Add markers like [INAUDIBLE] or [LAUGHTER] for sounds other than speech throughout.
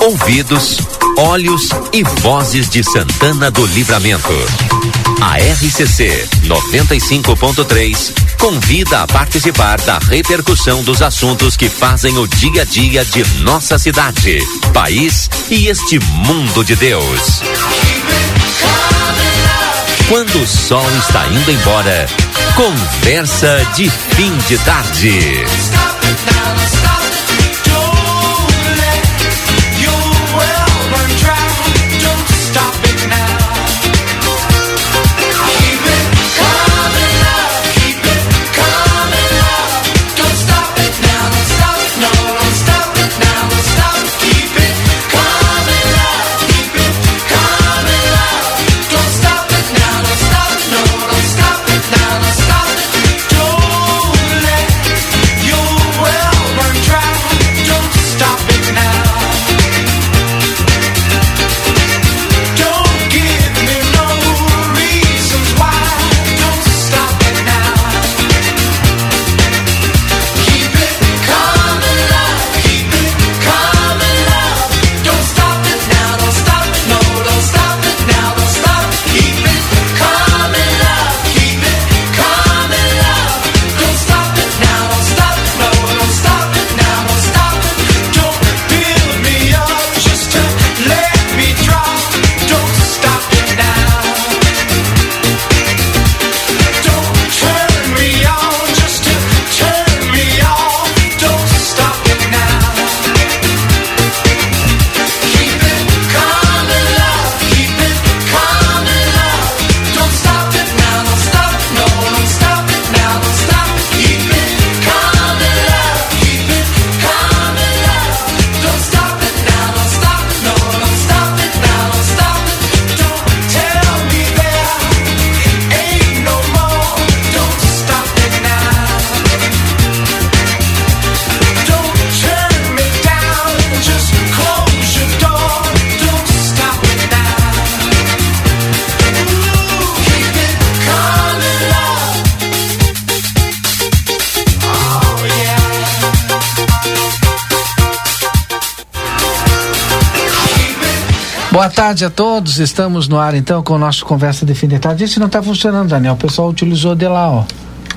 Ouvidos, olhos e vozes de Santana do Livramento. A RCC 95.3 convida a participar da repercussão dos assuntos que fazem o dia a dia de nossa cidade, país e este mundo de Deus. Quando o sol está indo embora, conversa de fim de tarde. Boa tarde a todos. Estamos no ar então com o nosso Conversa de Fim de Tarde. Não está funcionando, Daniel. O pessoal utilizou de lá, ó.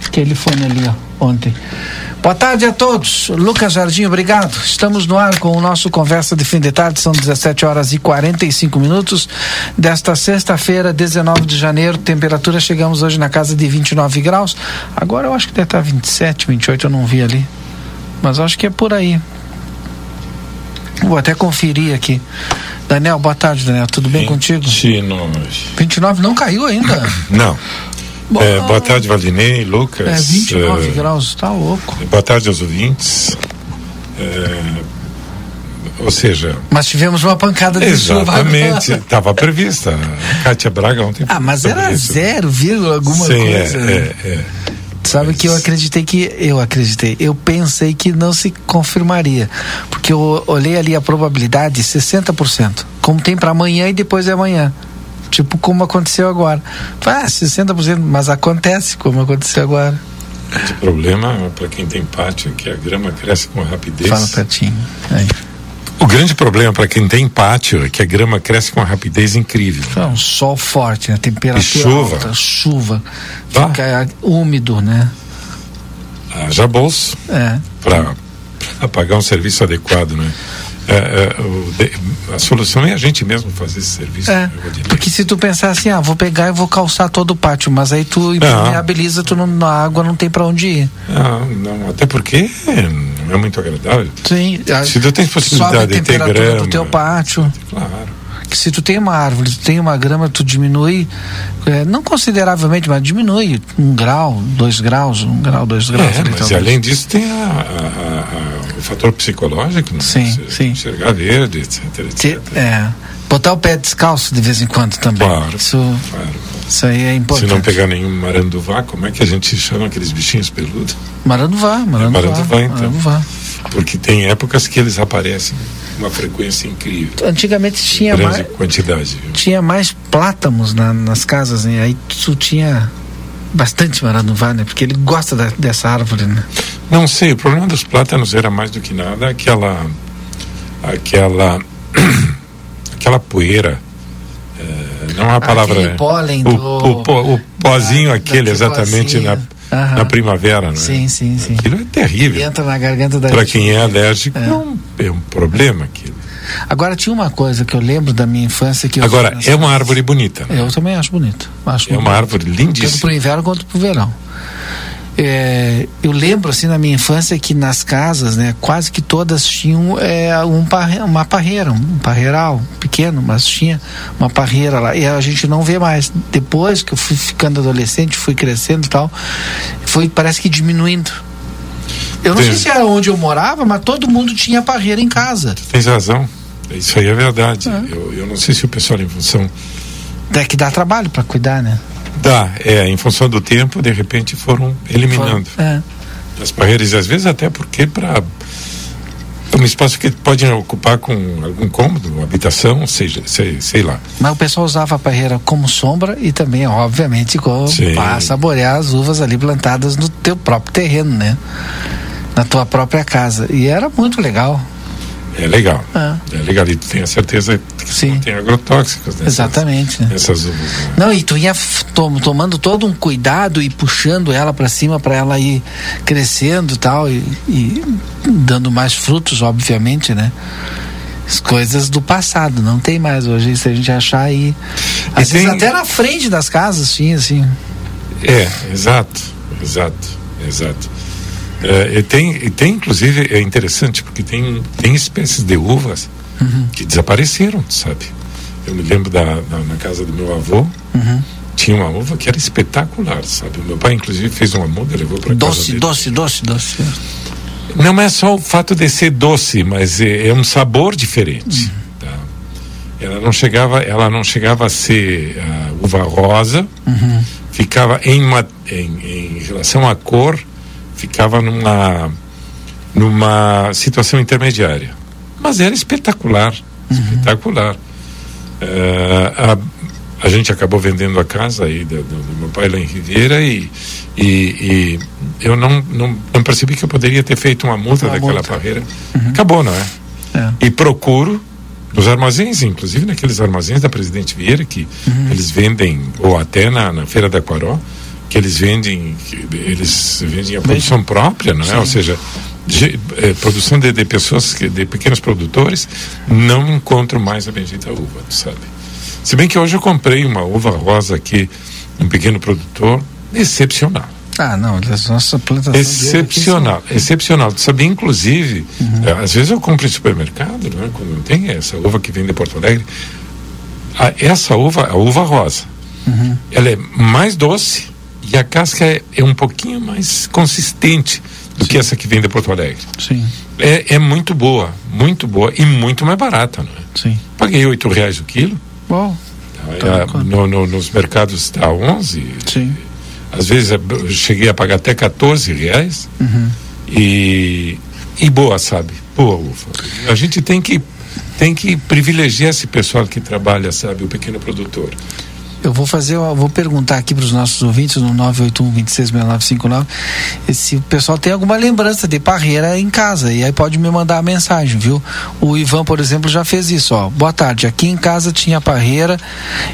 Aquele fone ali, ó, ontem. Boa tarde a todos. Lucas Jardim, obrigado. Estamos no ar com o nosso Conversa de Fim de Tarde. São 17 horas e 45 minutos desta sexta-feira, 19 de janeiro. Temperatura chegamos hoje na casa de 29 graus. Agora eu acho que deve estar 27, 28, eu não vi ali. Mas acho que é por aí. Vou até conferir aqui. Daniel, boa tarde, Daniel. Tudo bem 29. contigo? 29 não caiu ainda? [COUGHS] Não. É, boa tarde, Valdinei, Lucas. É, 29 é, graus, tá louco. Boa tarde aos ouvintes. É, ou seja. Mas tivemos uma pancada de Exatamente, [LAUGHS] estava prevista. Kátia Braga ontem. Ah, mas era isso. zero, vírgula, alguma Sim, coisa. É, é, é. Sabe mas... que eu acreditei que. Eu acreditei. Eu pensei que não se confirmaria. Porque eu olhei ali a probabilidade 60%. Como tem para amanhã e depois de amanhã. Tipo como aconteceu agora. Ah, 60%, mas acontece como aconteceu agora. O problema para quem tem pátio é que a grama cresce com rapidez. Fala pertinho. Aí. O grande problema para quem tem pátio é que a grama cresce com uma rapidez incrível. É um sol forte, né? Temperatura e chuva. alta, chuva. Tá? Fica úmido, né? Haja bolso. É. Para pagar um serviço adequado, né? É, é, a solução é a gente mesmo fazer esse serviço. É, porque se tu pensar assim, ah, vou pegar e vou calçar todo o pátio, mas aí tu impermeabiliza, tu não, na água não tem para onde ir. Não, não, até porque não é muito agradável. Sim. Se tu tens possibilidade de ter grama. do teu pátio. Claro que se tu tem uma árvore, tu tem uma grama, tu diminui, é, não consideravelmente, mas diminui um grau, dois graus, um grau, dois graus. É, mas além disso tem a, a, a, fator psicológico, né? Sim, Você sim. Enxergar verde, etc, etc. É. Botar o pé descalço de vez em quando também. Claro, isso, claro. Isso aí é importante. Se não pegar nenhum maranduvá, como é que a gente chama aqueles bichinhos peludos? Maranduvá, maranduvá. É maranduvá, então. Maranduvá. Porque tem épocas que eles aparecem. uma frequência incrível. Antigamente tinha Grande mais, quantidade. Viu? tinha mais plátamos na- nas casas, né? Aí tu tinha bastante maranuvá, né? Porque ele gosta da- dessa árvore, né? Não sei, o problema dos plátanos era mais do que nada aquela. aquela. [CLEARS THROAT] aquela poeira. eh, não é a palavra. Aquele pólen o, do- o, pó- o pozinho da- aquele, daquele exatamente na, pozinho. Aham. na primavera, né? Sim, sim, sim. Aquilo é terrível. E entra na garganta da Para quem é alérgico, é. um, é um problema aquilo. Agora tinha uma coisa que eu lembro da minha infância que eu Agora, é uma árvore bonita. Né? Eu também acho bonito. Acho É uma bonito. árvore Tanto lindíssima. pro inverno quanto pro verão. É, eu lembro assim na minha infância que nas casas, né, quase que todas tinham é, um parre, uma parreira, um parreiral pequeno, mas tinha uma parreira lá e a gente não vê mais. Depois que eu fui ficando adolescente, fui crescendo e tal, foi parece que diminuindo. Eu não sei se era onde eu morava, mas todo mundo tinha parreira em casa. Tens razão. Isso aí é verdade. Eu, eu não sei se o pessoal, em função É que dá trabalho para cuidar, né? Da, é, em função do tempo, de repente foram eliminando É. as barreiras, às vezes até porque para um espaço que pode ocupar com algum cômodo, uma habitação, seja, sei, sei lá. Mas o pessoal usava a parreira como sombra e também, obviamente, para saborear as uvas ali plantadas no teu próprio terreno, né? Na tua própria casa. E era muito legal. É legal. Ah. É legal. E tu tem a certeza que Sim. não tem agrotóxicos nessas, Exatamente, né? nessas uvas. né? Não, e tu ia tom- tomando todo um cuidado e puxando ela para cima para ela ir crescendo tal, e e dando mais frutos, obviamente, né? As coisas do passado, não tem mais hoje. Se a gente achar aí. Às E vezes tem- até na frente das casas tinha, assim. É, exato, exato, exato. É, e tem, e tem, inclusive, é interessante, porque tem, tem espécies de uvas Uhum. que desapareceram, sabe? Eu me lembro da, da- na casa do meu avô, Uhum. tinha uma uva que era espetacular, sabe? Meu pai, inclusive, fez uma muda, levou para casa Doce, dele. doce, doce, doce. Não é só o fato de ser doce, mas é, é um sabor diferente. tá? Ela não chegava, ela não chegava a ser ah, uva rosa, ficava em, uma, em, em relação à cor, ficava numa numa situação intermediária. Mas era espetacular, espetacular. Eh, a, a gente acabou vendendo a casa aí do, do- do meu pai lá em Ribeira e, e, e eu não, não, não percebi que eu poderia ter feito uma multa Uma daquela multa. barreira. Acabou, não é? É. E procuro nos armazéns, inclusive naqueles armazéns da Presidente Vieira, que eles vendem, ou até na, na Feira da Quaró, que eles vendem, que eles vendem a produção própria, não é? Ou seja, ge- eh, produção de, de pessoas, que- de pequenos produtores, não encontro mais a bendita uva, sabe? Se bem que hoje eu comprei uma uva rosa aqui, um pequeno produtor, excepcional. Ah, não, as nossas plantações. Excepcional, excepcional. Tu sabia, inclusive, eh, às vezes eu compro em supermercado, né, quando tem essa uva que vem de Porto Alegre. A- essa uva, a uva rosa, ela é mais doce e a casca é, é um pouquinho mais consistente do que essa que vem de Porto Alegre. Sim, É, é muito boa, muito boa e muito mais barata, não é? sim. Paguei oito reais o quilo, Bom, tá? Tá, quanto? no, no- nos mercados está 11, sim. às vezes eu cheguei a pagar até 14 reais e, e boa, sabe? Boa uva. A gente tem que tem que privilegiar esse pessoal que trabalha, sabe, o pequeno produtor. Eu vou fazer, eu vou perguntar aqui para os nossos ouvintes no 981-266959 se o pessoal tem alguma lembrança de parreira em casa. E aí pode me mandar a mensagem, viu? O Ivan, por exemplo, já fez isso, ó. Boa tarde. Aqui em casa tinha parreira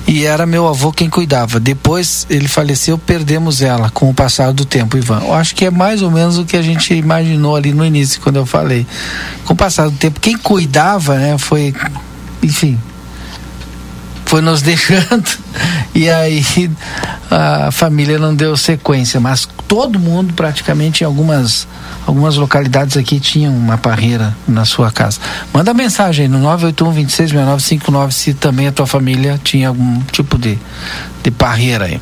e era meu avô quem cuidava. Depois ele faleceu, perdemos ela com o passar do tempo, Ivan. Eu acho que é mais ou menos o que a gente imaginou ali no início, quando eu falei. Com o passar do tempo, quem cuidava, né, foi. Enfim, foi nos [LAUGHS] deixando e aí a família não deu sequência, mas todo mundo praticamente em algumas algumas localidades aqui tinham uma parreira na sua casa. Manda mensagem no 981 266959 se também a tua família tinha algum tipo de, de parreira aí.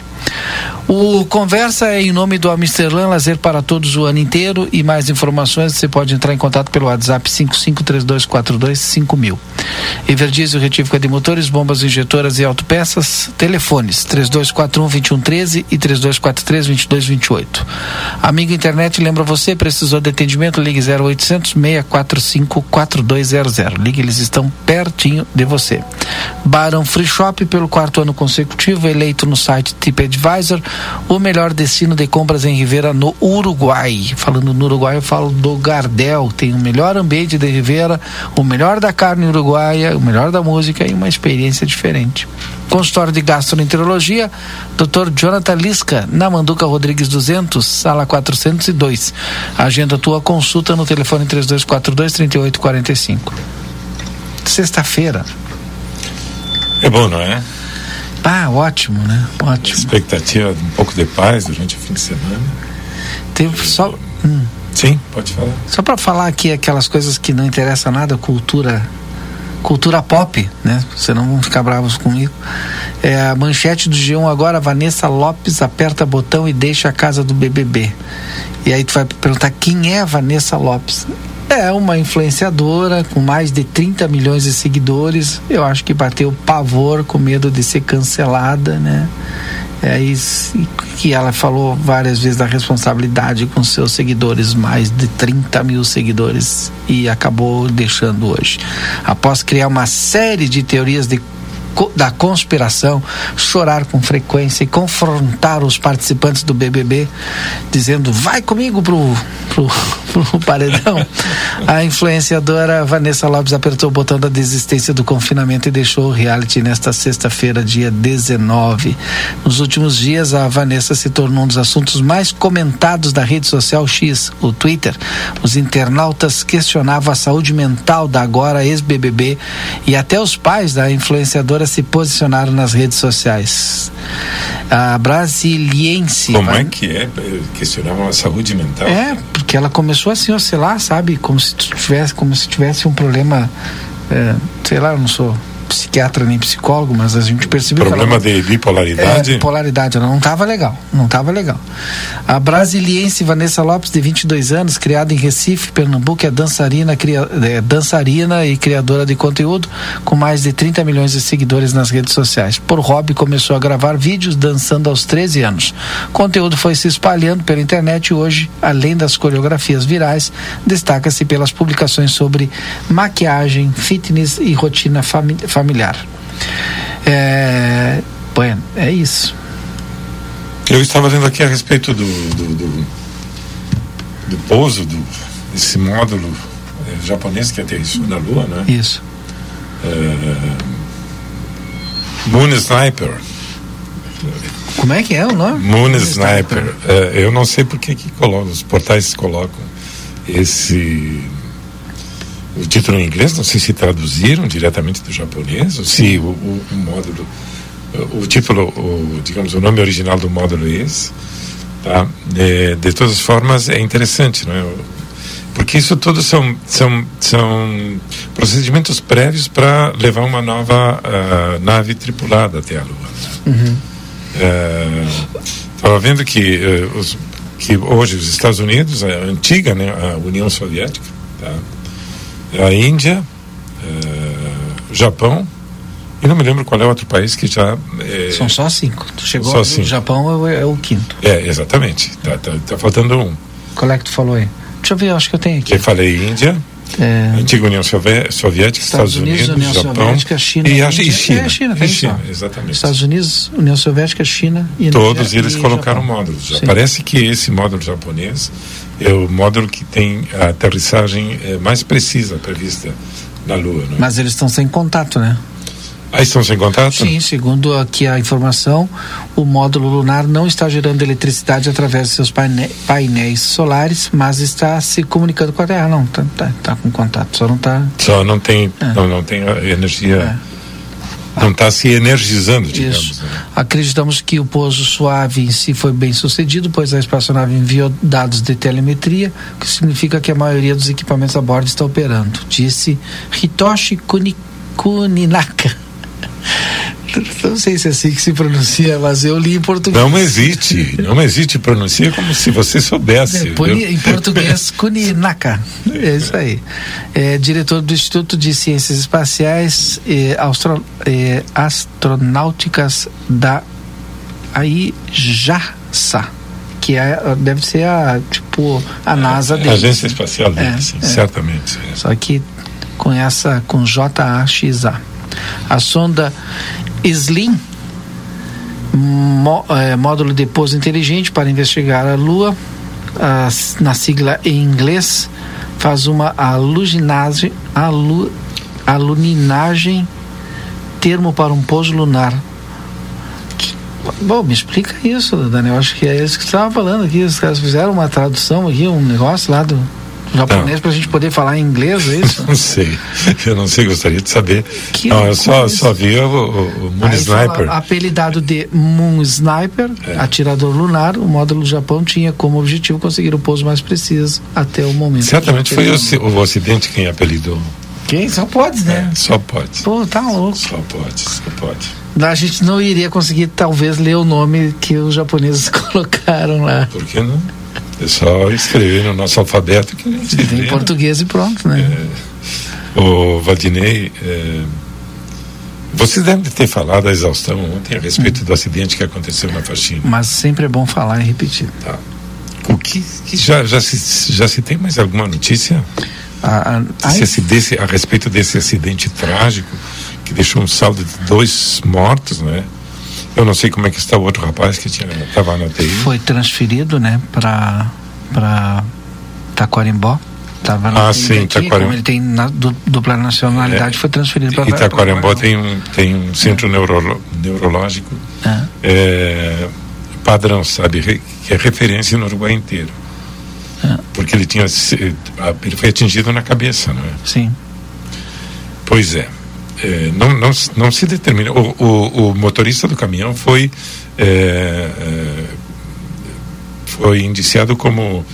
O Conversa é em nome do Amsterdã Lazer para todos o ano inteiro e mais informações você pode entrar em contato pelo WhatsApp 5532425000. Everdiesel retífica de motores, bombas injetoras e autopeças, telefones 3241-2113 e 3243-2228. Amigo internet, lembra você, precisou de atendimento, ligue 0800 645 4200. Ligue, eles estão pertinho de você. Barão Free Shop, pelo quarto ano consecutivo, eleito no site O melhor destino de compras em Rivera no Uruguai. Falando no Uruguai, eu falo do Gardel. Tem o melhor ambiente de Rivera, o melhor da carne uruguaia, o melhor da música e uma experiência diferente. Consultório de Gastroenterologia, Dr. Jonathan Lisca, na Manduca Rodrigues 200, sala 402. Agenda tua consulta no telefone 3242 3845. Sexta-feira. É bom, não é? Ah, ótimo, né? Ótimo. Expectativa de um pouco de paz durante o fim de semana. Teve só. Hum. Sim, pode falar. Só para falar aqui aquelas coisas que não interessam nada, cultura cultura pop, né? Você não vão ficar bravos comigo. É a manchete do G1 agora, Vanessa Lopes aperta botão e deixa a casa do BBB. E aí tu vai perguntar quem é a Vanessa Lopes? É uma influenciadora com mais de 30 milhões de seguidores. Eu acho que bateu pavor com medo de ser cancelada, né? É isso que ela falou várias vezes da responsabilidade com seus seguidores, mais de 30 mil seguidores, e acabou deixando hoje. Após criar uma série de teorias de da conspiração, chorar com frequência e confrontar os participantes do BBB, dizendo: vai comigo pro, pro, [LAUGHS] pro paredão. A influenciadora Vanessa Lopes apertou o botão da desistência do confinamento e deixou o reality nesta sexta-feira, dia 19. Nos últimos dias, a Vanessa se tornou um dos assuntos mais comentados da rede social X, o Twitter. Os internautas questionavam a saúde mental da agora ex-BBB e até os pais da influenciadora se posicionaram nas redes sociais. A brasiliense. Como vai... é que é? Questionavam a saúde mental? É, porque ela começou assim, oscilar, sabe? Como se tivesse, como se tivesse um problema. É, sei lá, eu não sou psiquiatra nem psicólogo, mas a gente percebeu problema de bipolaridade. É, bipolaridade, ela não estava legal, não estava legal. A brasiliense Vanessa Lopes, de 22 anos, criada em Recife, Pernambuco, é dançarina, cria, é, dançarina e criadora de conteúdo, com mais de 30 milhões de seguidores nas redes sociais. Por hobby, começou a gravar vídeos dançando aos 13 anos. O conteúdo foi se espalhando pela internet e hoje, além das coreografias virais, destaca-se pelas publicações sobre maquiagem, fitness e rotina familiar familiar. É, bueno, é isso. Eu estava lendo aqui a respeito do, do, do, do pouso do, desse módulo é, japonês que aterrissou na Lua, né? Isso. É, Moon Sniper. Como é que é o nome? Moon, Sniper. É, eu não sei por que colocam, os portais colocam esse o título em inglês, não sei se traduziram diretamente do japonês, ou se o, o, o módulo, o, o título, o, digamos, o nome original do módulo é esse. Tá? De, de todas as formas, é interessante, não é? Porque isso tudo são, são, são procedimentos prévios para levar uma nova uh, nave tripulada até a Lua. Uhum. Estava uh, vendo que, uh, os, que hoje os Estados Unidos, a antiga né, a União Soviética, tá? A Índia, o Japão e não me lembro qual é o outro país que já. É... São só cinco. Tu chegou só cinco. O Japão é, é, o quinto. É, exatamente. Tá, tá, tá, faltando um. Qual é que tu falou aí? Deixa eu ver, acho que eu tenho aqui. Eu falei Índia. É... Antiga União Soviética, Estados, Estados Unidos, União Japão Soviética, China, e, a, e China. É, China, e China exatamente. Estados Unidos, União Soviética, China e Todos eles e colocaram Japão. módulos. Já. Parece que esse módulo japonês é o módulo que tem a aterrissagem é, mais precisa prevista na Lua. Né? Mas eles estão sem contato, né? Ah, estão sem contato? Sim, segundo aqui a informação, o módulo lunar não está gerando eletricidade através de seus paine painéis solares, mas está se comunicando com a Terra. Não, está tá, tá com contato, só não está. Só não tem, é. não, não tem energia. É. Não está se energizando, digamos. Isso. Né? Acreditamos que o pouso suave em si foi bem sucedido, pois a espaçonave enviou dados de telemetria, o que significa que a maioria dos equipamentos a bordo está operando, disse Hitoshi Kuninaka Não sei se é assim que se pronuncia, mas eu li em português. Não existe, não existe. Pronuncia como se você soubesse. É, em português, [LAUGHS] Kuninaka. É isso aí. É, diretor do Instituto de Ciências Espaciais e Austro, Astronáuticas da AIJASA que é, deve ser a tipo a NASA é, dele. Agência Espacial dele, é, sim, é. certamente. Só que com essa com JAXA. A sonda Slim é, módulo de pouso inteligente para investigar a Lua, na sigla em inglês, faz uma alu, aluninagem, termo para um pouso lunar. Bom, me explica isso, Daniel. Acho que é isso que você estava falando aqui. Os caras fizeram uma tradução aqui, um negócio lá do, japonês para a gente poder falar em inglês, é isso? [LAUGHS] não sei, eu não sei, gostaria de saber. Que não, eu só, só vi o, o, o Moon Aí Sniper. Apelidado de Moon Sniper, é. atirador lunar, o módulo do Japão tinha como objetivo conseguir o pouso mais preciso até o momento. Certamente foi o, o Ocidente quem apelidou. Quem? Só pode, né? É, só pode. Pô, tá louco. Só pode, só pode. A gente não iria conseguir, talvez, ler o nome que os japoneses [LAUGHS] colocaram lá. Por que não? É só escrever no nosso alfabeto que não se Em português e pronto, né? É, o Valdinei, é, vocês devem ter falado a exaustão ontem a respeito hum. do acidente que aconteceu na faxina. Mas sempre é bom falar e repetir. Tá. O que, que já, já, se, já se tem mais alguma notícia a, a, desse, a respeito desse acidente trágico que deixou um saldo de dois mortos, né? Eu não sei como é que está o outro rapaz que estava na TI. Foi transferido, né, para para Taquarimbó. Tava ah, sim, aqui, Taquarimbó. Como ele tem na, dupla nacionalidade, é, foi transferido para Itaquarimbó tem um tem um centro é. neuro, neurológico é. É, padrão, sabe, que é referência no Uruguai inteiro. É. Porque ele tinha ele foi atingido na cabeça, não é? Sim. Pois é é, não, não, não se determina. O, o, o motorista do caminhão foi, é, é, foi indiciado como.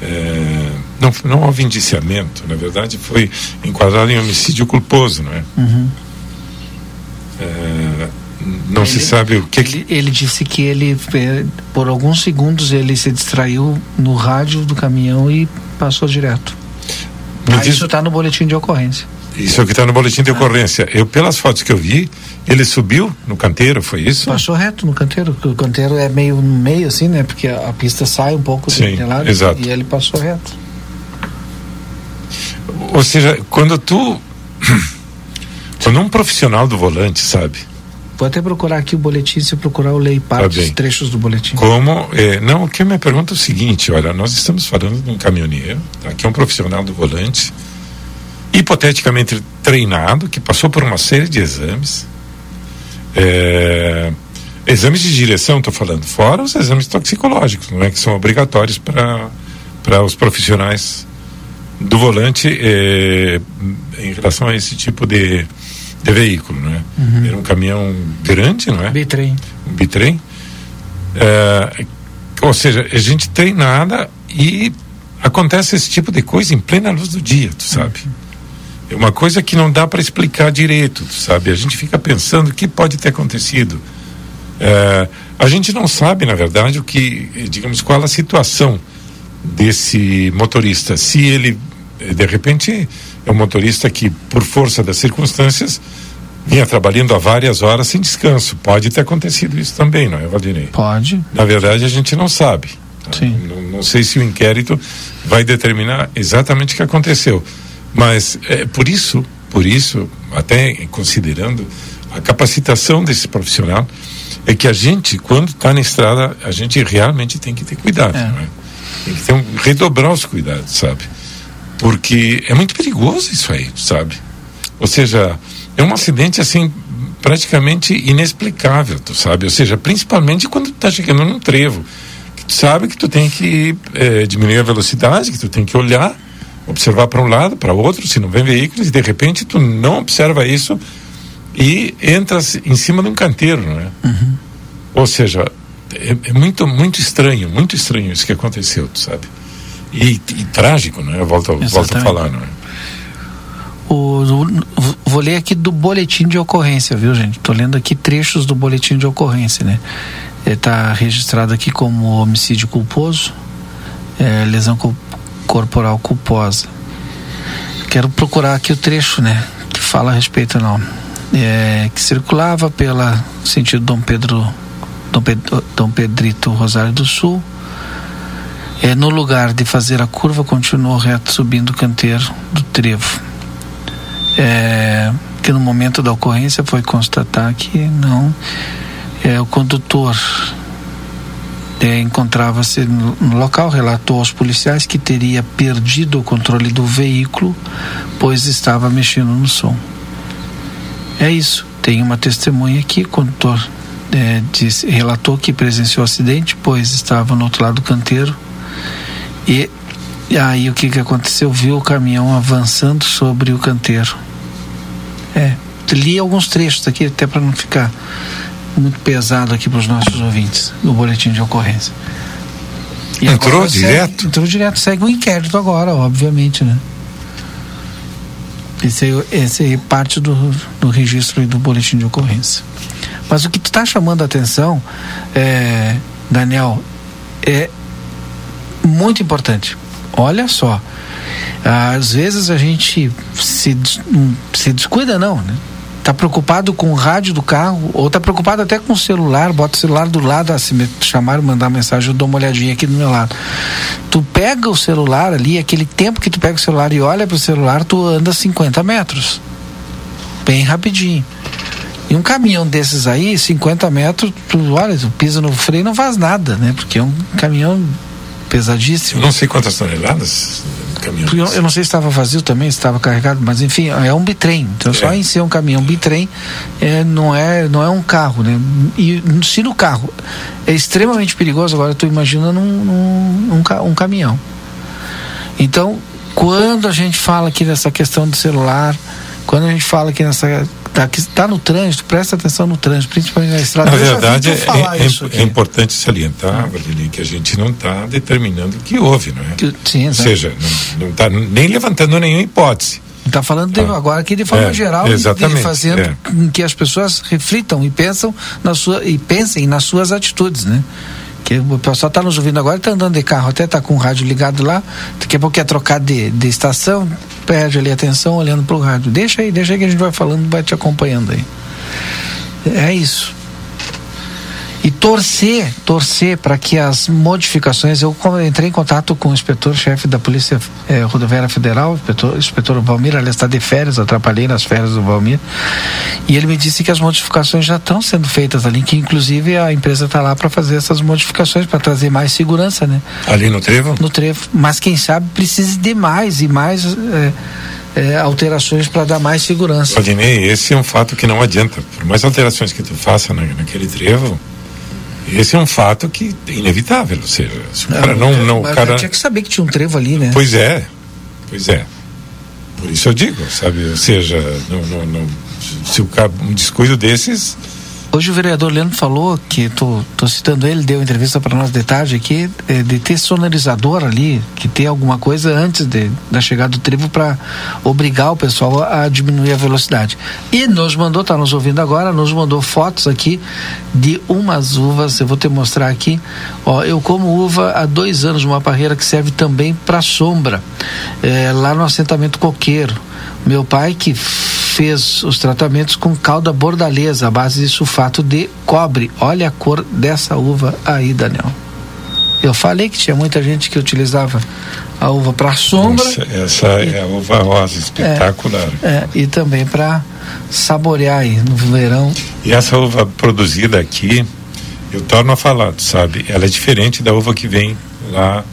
É, não, não houve indiciamento, na verdade foi enquadrado em homicídio culposo, não é? Uhum. É, não ele, se sabe o que ele, que ele disse que ele por alguns segundos ele se distraiu no rádio do caminhão e passou direto ah, diz... isso está no boletim de ocorrência isso é o que está no boletim de ocorrência. Eu, pelas fotos que eu vi, ele subiu no canteiro, foi isso? Passou reto no canteiro, o canteiro é meio no meio assim, né? Porque a, a pista sai um pouco Sim, de lado exato. e ele passou reto. Ou seja, quando tu. [CLEARS THROAT] quando um profissional do volante, sabe? Vou até procurar aqui o boletim, se procurar eu leio parte tá trechos do boletim. Como, é, não, o que eu me pergunta é o seguinte, olha, nós estamos falando de um caminhoneiro, tá, que é um profissional do volante, hipoteticamente treinado, que passou por uma série de exames. É, exames de direção, estou falando, fora os exames toxicológicos, não é que são obrigatórios para os profissionais do volante é, em relação a esse tipo de, de veículo, não é? Uhum. Era um caminhão grande, não é? Bitrem. Um bitrem. É, ou seja, a gente treinada e acontece esse tipo de coisa em plena luz do dia, tu sabe? Uhum. É uma coisa que não dá para explicar direito, sabe? A gente fica pensando o que pode ter acontecido. É, a gente não sabe, na verdade, o que, digamos, qual a situação desse motorista. Se ele, de repente, é um motorista que, por força das circunstâncias, vinha trabalhando há várias horas sem descanso. Pode ter acontecido isso também, não é, Valdinei? Pode. Na verdade, a gente não sabe. Sim. Não, não sei se o inquérito vai determinar exatamente o que aconteceu. Mas é, por isso, por isso, até considerando a capacitação desse profissional, é que a gente, quando está na estrada, a gente realmente tem que ter cuidado, é. né? Tem que ter um, redobrar os cuidados, sabe? Porque é muito perigoso isso aí, sabe? Ou seja, é um acidente assim praticamente inexplicável, tu sabe? Ou seja, principalmente quando tu tá chegando num trevo, que tu sabe que tu tem que é, diminuir a velocidade, que tu tem que olhar observar para um lado, para outro, se não vem veículos, e de repente tu não observa isso e entras em cima de um canteiro, não é? Uhum. Ou seja, é, é, muito, muito estranho, muito estranho isso que aconteceu, tu sabe? E, e trágico, não é? Eu volto, volto a falar, não é? o, vou ler aqui do boletim de ocorrência, viu, gente? Estou lendo aqui trechos do boletim de ocorrência, né? Está registrado aqui como homicídio culposo, é, lesão corporal culposa. Quero procurar aqui o trecho, né? Que fala a respeito, não. É, que circulava pela sentido Dom Pedro, Dom, Pedro, Dom Pedrito Rosário do Sul. É, no lugar de fazer a curva, continuou reto subindo o canteiro do trevo é, que no momento da ocorrência foi constatar que não é, o condutor encontrava-se no, local, relatou aos policiais que teria perdido o controle do veículo, pois estava mexendo no som. É isso. Tem uma testemunha aqui, condutor é, disse, relatou que presenciou o acidente, pois estava no outro lado do canteiro e e aí o que, que aconteceu? Viu o caminhão avançando sobre o canteiro. É, li alguns trechos aqui, até para não ficar muito pesado aqui para os nossos ouvintes, no boletim de ocorrência. E entrou direto? Segue, entrou direto, segue o um inquérito agora, obviamente, né? Esse aí, esse aí é parte do, do registro e do boletim de ocorrência. Mas o que está chamando a atenção, é, Daniel, é muito importante. Olha só, às vezes a gente se, se descuida, não, né? Tá preocupado com o rádio do carro, ou tá preocupado até com o celular, bota o celular do lado, se me chamaram, mandar mensagem, eu dou uma olhadinha aqui do meu lado. Tu pega o celular ali, aquele tempo que tu pega o celular e olha pro celular, tu anda 50 metros. Bem rapidinho. E um caminhão desses aí, 50 metros, tu olha, tu pisa no freio não faz nada, né? Porque é um caminhão pesadíssimo. Não sei quantas toneladas caminhão. Eu, não sei se estava vazio também, se estava carregado, mas enfim, é um bitrem. Então é. só em ser um caminhão bitrem é, não, é, não é um carro, né? E se no carro é extremamente perigoso, agora tu imagina num, num um, um caminhão. Então, quando a gente fala aqui dessa questão do celular, quando a gente fala aqui nessa tá, que está no trânsito, presta atenção no trânsito, principalmente na estrada. Na verdade, é, é, é, importante salientar, Valdinei, que a gente não está determinando o que houve, não é? Que, sim, Ou seja, não está nem levantando nenhuma hipótese. Está falando de, ah, agora aqui de forma é, geral, exatamente, de, fazendo é. que as pessoas reflitam e pensam na sua e pensem nas suas atitudes, né? Que o pessoal está nos ouvindo agora, está andando de carro, até está com o rádio ligado lá, daqui a pouco quer trocar de, de estação, perde ali atenção olhando para o rádio. Deixa aí, deixa aí que a gente vai falando, vai te acompanhando aí. É isso e torcer, torcer para que as modificações. Eu entrei em contato com o inspetor-chefe da Polícia eh, Rodoviária Federal, o inspetor, inspetor Valmir, aliás, está de férias, atrapalhei nas férias do Valmir, e ele me disse que as modificações já estão sendo feitas ali, que inclusive a empresa está lá para fazer essas modificações, para trazer mais segurança, né? Ali no trevo? No trevo. Mas quem sabe precise de mais e mais. Eh, é, alterações para dar mais segurança. Valdinei, esse é um fato que não adianta. Por mais alterações que tu faça na, naquele trevo, esse é um fato que é inevitável, ou seja, se o cara não, não, não cara tinha que saber que tinha um trevo ali, né? Pois é, pois é. Por isso eu digo, sabe, ou seja, não, não, não se o um descuido desses Hoje o vereador Leandro falou que, tô citando ele, deu entrevista para nós de tarde aqui, é, de ter sonorizador ali, que ter alguma coisa antes de, da chegada do trevo para obrigar o pessoal a diminuir a velocidade. E nos mandou, tá nos ouvindo agora, nos mandou fotos aqui de umas uvas, eu vou te mostrar aqui. Ó, eu como uva há dois anos, uma parreira que serve também para sombra, é, lá no assentamento coqueiro. Meu pai que fez os tratamentos com calda bordaleza, à base de sulfato de cobre. Olha a cor dessa uva aí, Daniel. Eu falei que tinha muita gente que utilizava a uva para sombra. Essa, essa e, é a uva rosa, espetacular. É, é, e também para saborear aí no verão. E essa uva produzida aqui, eu torno a falar, sabe? Ela é diferente da uva que vem lá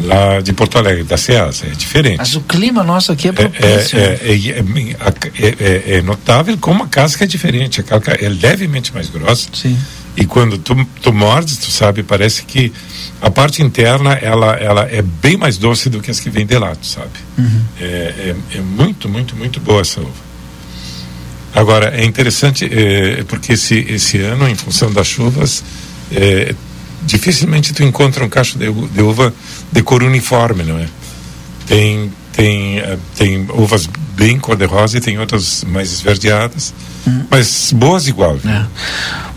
lá de Porto Alegre, da Ceasa, é diferente. Mas o clima nosso aqui é propício. É, é, é, é, notável como a casca é diferente, a casca é levemente mais grossa. Sim. E quando tu, tu mordes, tu sabe, parece que a parte interna ela, ela é bem mais doce do que as que vêm de lá, tu sabe? Uhum. É, é, muito, muito, muito boa essa uva. Agora, é interessante porque esse, esse ano, em função das chuvas, dificilmente tu encontra um cacho de, de uva de cor uniforme, não é? Tem tem eh, tem uvas bem cor-de-rosa e tem outras mais esverdeadas. Hum. Mas boas igual. É.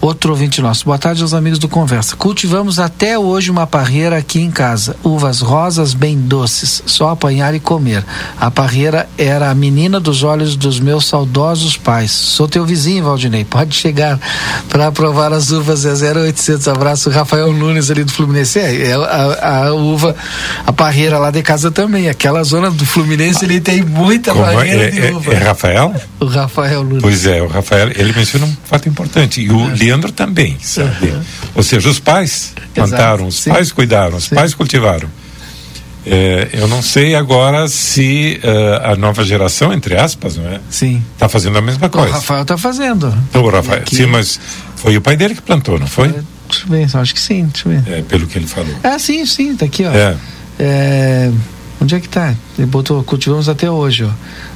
Outro ouvinte nosso. Boa tarde aos amigos do Conversa. Cultivamos até hoje uma parreira aqui em casa. Uvas rosas bem doces, só apanhar e comer. A parreira era a menina dos olhos dos meus saudosos pais. Sou teu vizinho, Valdinei. Pode chegar para provar as uvas. É 0800. Abraço, Rafael Nunes ali do Fluminense. É, é a, a, uva, a parreira lá de casa também. Aquela zona do Fluminense ele tem muita Como parreira é, de é, uva. É Rafael? O Rafael Nunes. Pois é, o Rafael, ele menciona um fato importante. E o é. Leandro também, sabe? Uhum. Ou seja, os pais plantaram, os Sim. pais cuidaram, os Sim. pais cultivaram. É, eu não sei agora se uh, a nova geração, entre aspas, não é? Sim. Está fazendo a mesma coisa. O Rafael está fazendo. O Rafael, Aqui... sim, mas foi o pai dele que plantou, não foi? deixa eu ver, acho que sim, deixa eu ver. É, pelo que ele falou. Ah, sim, sim, tá aqui, ó. É. é onde é que tá? Ele botou, cultivamos até hoje, ó.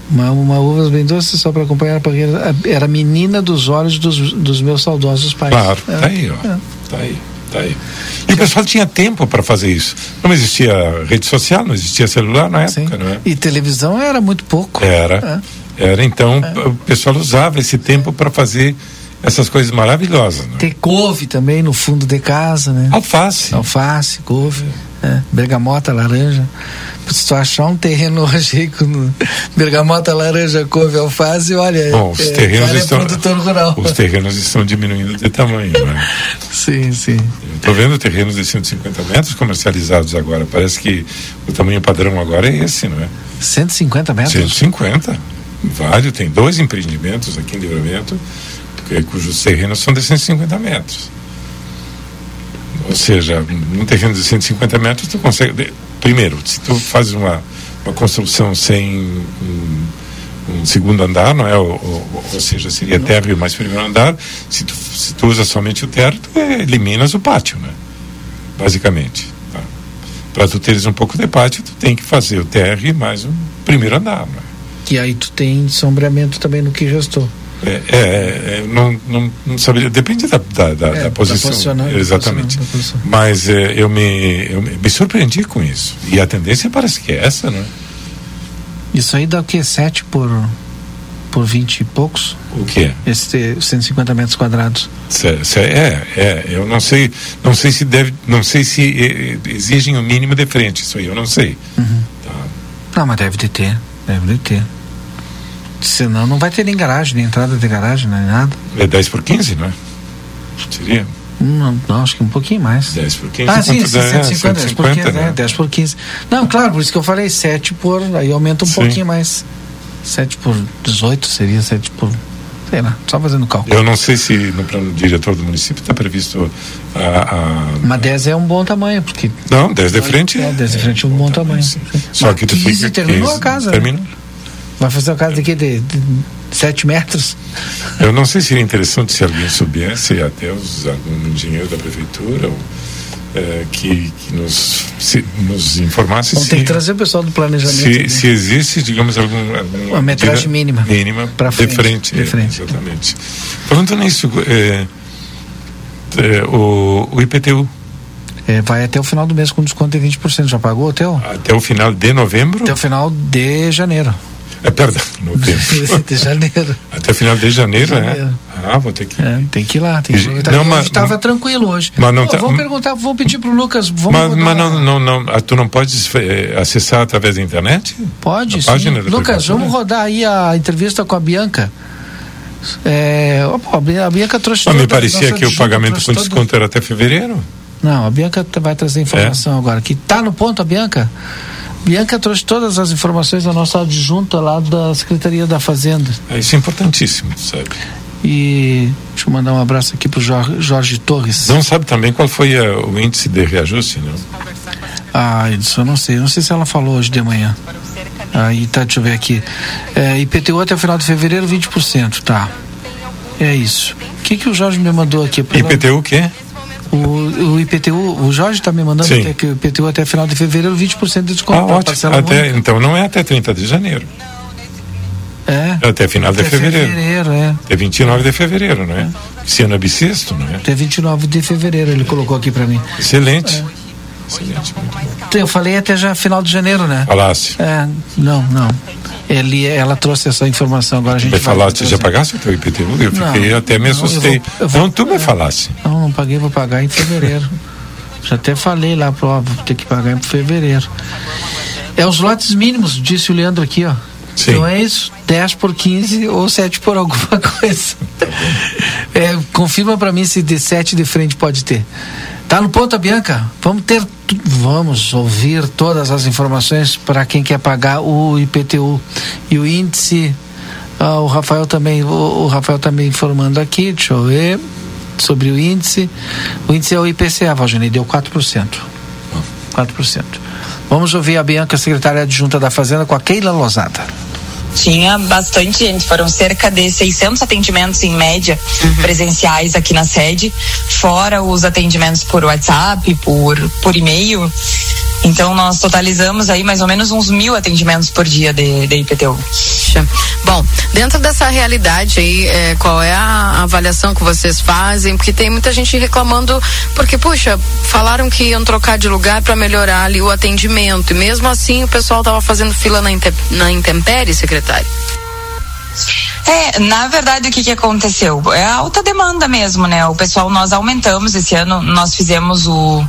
Uma, uma uvas bem doce só para acompanhar a. Era menina dos olhos dos, dos meus saudosos pais. Claro, é. tá aí, ó. É. Tá aí, tá aí. E o pessoal tinha tempo para fazer isso. Não existia rede social, não existia celular na época, Sim. não é? E televisão era muito pouco. Era. É. Era, então é. o pessoal usava esse tempo para fazer essas coisas maravilhosas. Né? Ter couve também no fundo de casa, né? Alface. Alface, couve, é. bergamota, laranja se tu achar um terreno [LAUGHS] hoje com bergamota, laranja, couve, alface, olha, Bom, os é, terrenos estão, produtor rural. Os terrenos estão diminuindo de tamanho, né? [LAUGHS] sim, sim. Estou vendo terrenos de 150 metros comercializados agora. Parece que o tamanho padrão agora é esse, não é? 150 metros? 150. Vários, tem dois empreendimentos aqui em Livramento, cujos terrenos são de 150 metros. Ou seja, num terreno de 150 metros, tu consegue primeiro, se tu fazes uma, uma construção sem um, um segundo andar, não é? Ou, ou, ou seja, seria térreo mais primeiro andar, se tu, se tu usa somente o térreo, tu eliminas o pátio, né? Basicamente. Tá? Para tu teres um pouco de pátio, tu tem que fazer o térreo mais um primeiro andar, não é? E aí tu tem sombreamento também no que restou. É, é, é, não, não, não saberia, depende da, da, da, é, da posição. Exatamente. Mas é, eu, me, eu me surpreendi com isso. E a tendência parece que é essa, né? Isso aí dá o quê? 7 por, por 20 e poucos? O quê? Esse 150 metros quadrados. É, é, eu não sei, não sei se deve, não sei se exigem o mínimo de frente, isso aí eu não sei. Uhum. Tá. Não, mas deve de ter, deve de ter. Senão não vai ter nem garagem, nem entrada de garagem, nem nada. É 10 por 15, não é? Seria? Não, não, acho que um pouquinho mais. 10 por 15. Ah, sim, 150, 150, 10 por 15, né? 10 por 15. Não, claro, por isso que eu falei 7 por, aí aumenta um sim. pouquinho mais. 7 por 18 seria 7 por sei lá, só fazendo cálculo. Eu não sei se no plano diretor do município está previsto a, a. Mas 10 é um bom tamanho, porque. Não, 10 de frente. É, 10 de frente é um bom tamanho. Sim. Só que tu 15 fica. terminou 15, a casa. Termina. Né? Vai fazer uma casa quê? De, de sete metros? Eu não sei se seria interessante se alguém soubesse, até os, algum engenheiro da prefeitura, ou, é, que, que nos, se, nos informasse Vamos se. Tem que trazer o pessoal do planejamento. Se, se existe, digamos, algum. alguma uma metragem mínima. Mínima para frente. De frente. De frente. É, exatamente. Falando nisso, é, o, o IPTU. É, vai até o final do mês com desconto de 20%. Já pagou o teu? Até o final de novembro? Até o final de janeiro. É, perdão, no [LAUGHS] tempo. de janeiro. Até final de janeiro, de janeiro. é? Ah, vou ter que. É, tem que ir lá, tem que. Não, mas, estava tranquilo hoje. Mas não Pô, tá, vamos perguntar, vamos pedir para o Lucas. Vamos mas, mas não, não, não, ah, tu não podes é, acessar através da internet? Pode, sim. Lucas, vamos rodar aí a entrevista com a Bianca. É, opa, a Bianca trouxe. Mas me parecia que o pagamento com desconto era até fevereiro. Não, a Bianca vai trazer informação é? agora. Que tá no ponto a Bianca? Bianca trouxe todas as informações da nossa adjunta lá da Secretaria da Fazenda. É, isso é importantíssimo, sabe? E deixa eu mandar um abraço aqui para o Jorge, Jorge, Torres. Não sabe também qual foi a, o índice de reajuste, não? Ah, isso eu não sei. Não sei se ela falou hoje de manhã. Aí tá, deixa eu ver aqui. É, IPTU até o final de fevereiro, 20%, tá. É isso. O que, que o Jorge me mandou aqui? IPTU o quê? O, o IPTU, o Jorge está me mandando até que o IPTU até final de fevereiro 20% de desconto. Ah, ótimo. Até, então não é até 30 de janeiro. É. Até final até de fevereiro. fevereiro é. Até 29 de fevereiro, não é? é. Ano é bissexto, não é? Até 29 de fevereiro ele colocou aqui para mim. Excelente. É. Excelente. Eu falei até já final de janeiro, né? Falasse. É, não, não. Ele, ela trouxe essa informação. Agora a gente me vai. falaste, já pagaste o teu IPTU? Eu fiquei, Não, até me não, assustei. eu vou- vou- não, tu me falasse. Não, não paguei, vou pagar em fevereiro. Já até falei lá pro ó, vou ter que pagar em fevereiro. É os lotes mínimos, disse o Leandro aqui, ó. Sim. Então é isso, 10 por 15 ou 7 por alguma [LAUGHS] coisa. É, confirma pra mim se de 7 de frente pode ter. Tá no ponto, a Bianca? Vamos ter, vamos ouvir todas as informações para quem quer pagar o IPTU e o índice. ah, o Rafael também, o, o Rafael também informando aqui, deixa eu ver sobre o índice. O índice é o IPCA, Valgene, deu 4%. 4%. Vamos ouvir a Bianca, secretária adjunta da Fazenda, com a Keila Lozada. Tinha bastante gente, foram cerca de 600 atendimentos em média presenciais aqui na sede, fora os atendimentos por WhatsApp, por, por e-mail. Então nós totalizamos aí mais ou menos uns mil atendimentos por dia de, de IPTU. Bom, dentro dessa realidade aí, é, qual é a avaliação que vocês fazem? Porque tem muita gente reclamando, porque, puxa, falaram que iam trocar de lugar para melhorar ali o atendimento. E mesmo assim o pessoal tava fazendo fila na, inte- na intempérie, secretário. É, na verdade, o que, que aconteceu? É a alta demanda mesmo, né? O pessoal, nós aumentamos esse ano, nós fizemos o,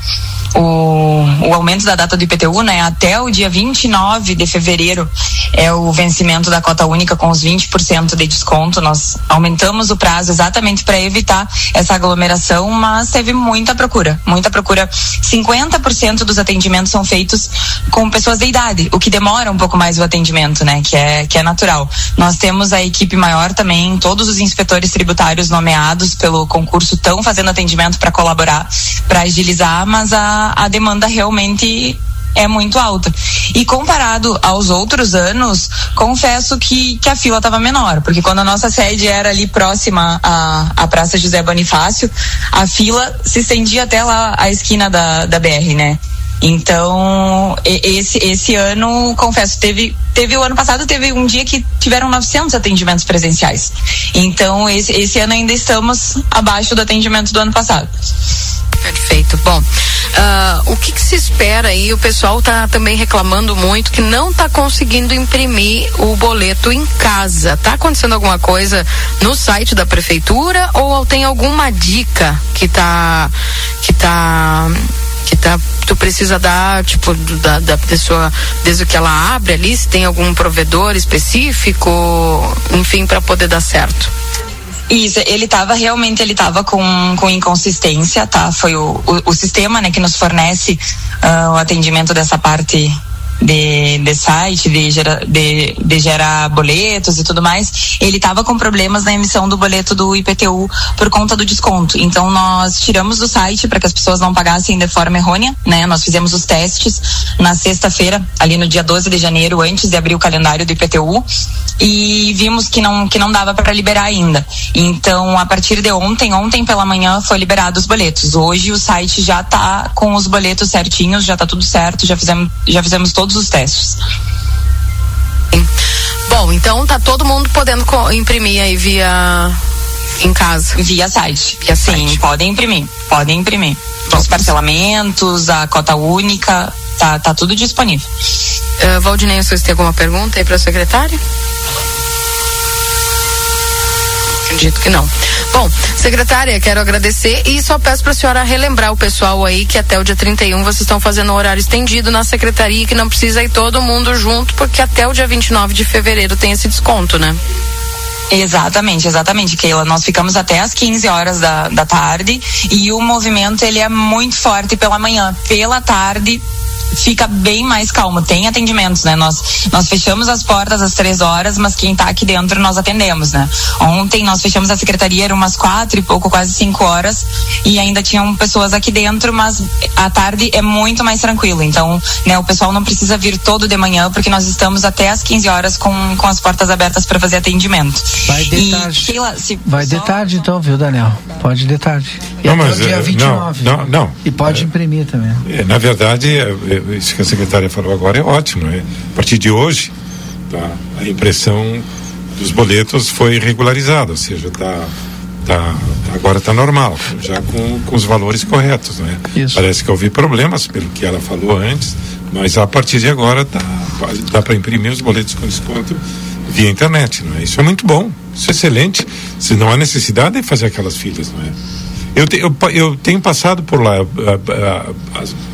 o, o aumento da data do IPTU, né? Até o dia 29 de fevereiro é o vencimento da cota única com os 20% de desconto. Nós aumentamos o prazo exatamente para evitar essa aglomeração, mas teve muita procura, muita procura. 50% dos atendimentos são feitos com pessoas de idade, o que demora um pouco mais o atendimento, né? Que é, que é natural. Nós temos a equipe maior também, todos os inspetores tributários nomeados pelo concurso estão fazendo atendimento para colaborar, para agilizar, mas a, a demanda realmente é muito alta. E comparado aos outros anos, confesso que, que a fila estava menor, porque quando a nossa sede era ali próxima à, à Praça José Bonifácio, a fila se estendia até lá à esquina da, da BR, né? Então, esse, esse ano, confesso, teve, teve o ano passado, teve um dia que tiveram 900 atendimentos presenciais. Então, esse, esse ano ainda estamos abaixo do atendimento do ano passado. Perfeito. Bom, ah, o que, que se espera aí? O pessoal tá também reclamando muito que não tá conseguindo imprimir o boleto em casa. Tá acontecendo alguma coisa no site da prefeitura ou tem alguma dica que tá que tá que tá tu precisa dar tipo da, da pessoa desde que ela abre ali se tem algum provedor específico enfim para poder dar certo Isso, ele estava realmente, ele estava com, com inconsistência, tá? Foi o, o, o sistema, né, que nos fornece ah, o atendimento dessa parte de, de site, de, de, de gerar boletos e tudo mais, ele estava com problemas na emissão do boleto do IPTU por conta do desconto. Então nós tiramos do site para que as pessoas não pagassem de forma errônea, né? Nós fizemos os testes na sexta-feira, ali no dia 12 de janeiro, antes de abrir o calendário do IPTU, e vimos que não que não dava para liberar ainda. Então, a partir de ontem, ontem pela manhã foi liberado os boletos. Hoje o site já tá com os boletos certinhos, já tá tudo certo, já fizemos já fizemos todos os testes. bom então tá todo mundo podendo imprimir aí via em casa Via site. Via Sim, site. podem imprimir. Podem imprimir. Os parcelamentos, a cota única, tá, tá tudo disponível. Uh, Valdinei, vocês têm alguma pergunta aí para a secretária? Acredito que não. Bom, secretária, quero agradecer e só peço para a senhora relembrar o pessoal aí que até o dia 31 vocês estão fazendo um horário estendido na secretaria que não precisa ir todo mundo junto, porque até o dia 29 de fevereiro tem esse desconto, né? Exatamente, exatamente, Keila. Nós ficamos até às 15 horas da, da tarde e o movimento ele é muito forte pela manhã. Pela tarde fica bem mais calmo. Tem atendimentos, né? Nós, nós fechamos as portas às três horas, mas quem tá aqui dentro nós atendemos, né? Ontem nós fechamos a secretaria, eram umas quatro e pouco, quase cinco horas, e ainda tinham pessoas aqui dentro, mas à tarde é muito mais tranquilo. Então, né, o pessoal não precisa vir todo de manhã, porque nós estamos até às 15 horas com, com as portas abertas para fazer atendimento. Vai de E, tarde. Keila, Vai de tarde então, viu, Daniel? Pode de tarde. E Não, até mas, o dia eh, 29. não, não, não. E pode imprimir também. É, na verdade, é, é, isso que a secretária falou agora é ótimo. Né? A partir de hoje, tá, a impressão dos boletos foi regularizada, ou seja, está tá, agora está normal, já com, com os valores corretos, né? Isso. Parece que houve problemas pelo que ela falou antes, mas a partir de agora tá, dá para imprimir os boletos com desconto via internet, não é? Isso é muito bom, isso é excelente. Se não há necessidade de fazer aquelas filas, não é? Eu, te, eu, eu tenho passado por lá,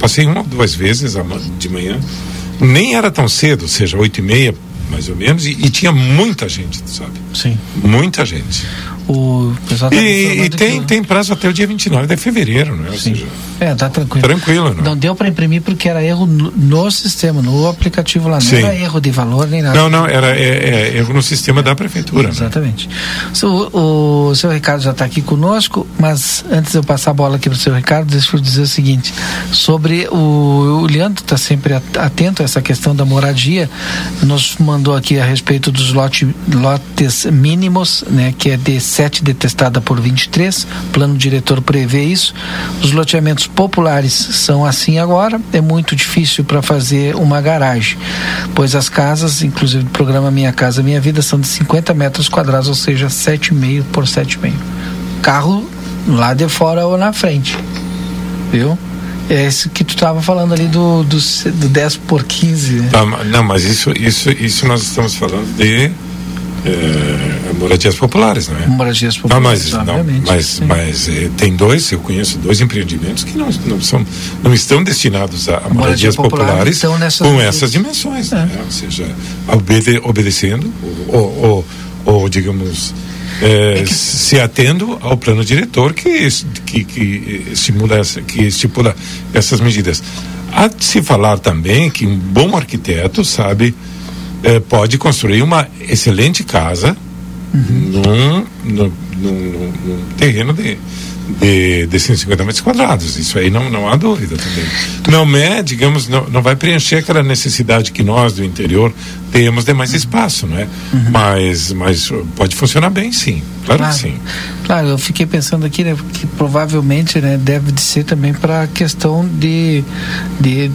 passei uma ou duas vezes de manhã, nem era tão cedo, ou seja, oito e meia, mais ou menos, e, e tinha muita gente, sabe? Sim. Muita gente. O pessoal tá e, e tem, que... tem prazo até o dia 29 de fevereiro, né? Sim. seja, é, tá tranquilo. Tranquilo, né? Não deu para imprimir porque era erro no, no, sistema, no aplicativo lá. Não Sim. era erro de valor nem nada. Não, não, era é, é, erro no sistema da prefeitura. Exatamente. Né? O, o seu Ricardo já está aqui conosco, mas antes de eu passar a bola aqui para o seu Ricardo, deixa eu dizer o seguinte: sobre o, o Leandro está sempre atento a essa questão da moradia, nos mandou aqui a respeito dos lote, lotes mínimos, né, que é de 7 detestada por 23, plano diretor prevê isso. Os loteamentos populares são assim agora, é muito difícil para fazer uma garagem, pois as casas, inclusive do programa Minha Casa Minha Vida, são de 50 metros quadrados, ou seja, 7,5 por 7,5. Carro lá de fora ou na frente, viu? É esse que tu estava falando ali do, do, do 10 por 15. Né? Tá, não, mas isso, isso, isso nós estamos falando de é, moradias populares, não é? Moradias populares, não, mas, não, mas, mas é, tem dois, eu conheço dois empreendimentos que não, não, são, não estão destinados a, a moradias populares então, com essas dimensões, é. né? ou seja, obede, obedecendo ou, ou, ou digamos é, que... se atendo ao plano diretor que, que, que, estimula essa, que estipula essas medidas. Há de se falar também que um bom arquiteto sabe é, pode construir uma excelente casa uhum. num, num, num, num, terreno de, de, de 150 metros quadrados. Isso aí não, não há dúvida também. Não é, digamos, não, não vai preencher aquela necessidade que nós do interior temos de mais espaço, não é? Uhum. Mas, mas pode funcionar bem, sim. Claro, claro, que sim. Claro, eu fiquei pensando aqui, né, que provavelmente, né, deve de ser também para a questão de, de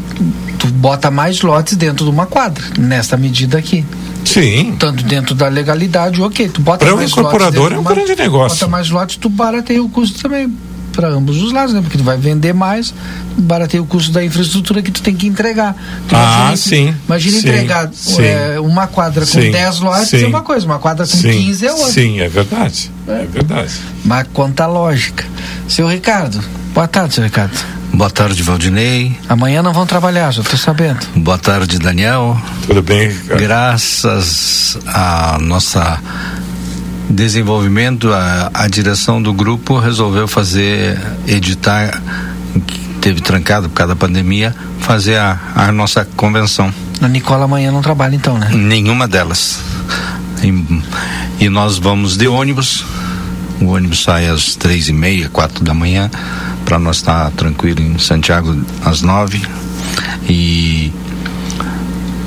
tu bota mais lotes dentro de uma quadra, nessa medida aqui. Sim. Tanto dentro da legalidade, ok. Tu bota para o incorporador é um grande negócio. Bota mais lotes, tu barateia o custo também para ambos os lados, né? Porque tu vai vender mais, barateia o custo da infraestrutura que tu tem que entregar. Tu ah, imagina, sim. Imagina sim, entregar sim, é, uma quadra com 10 lotes é uma coisa, uma quadra com sim, 15 é outra. Sim, é verdade. É, é verdade. Uma conta lógica. Seu Ricardo, boa tarde, seu Ricardo. Boa tarde, Valdinei. Amanhã não vão trabalhar, já estou sabendo. Boa tarde, Daniel. Tudo bem, Ricardo? Graças à nossa desenvolvimento, a, a direção do grupo resolveu fazer, editar, teve trancado por causa da pandemia, fazer a, a nossa convenção. A Nicola amanhã não trabalha então, né? Nenhuma delas. E, e nós vamos de ônibus. O ônibus sai às três e meia, quatro da manhã, para nós estar tá tranquilo em Santiago às nove. E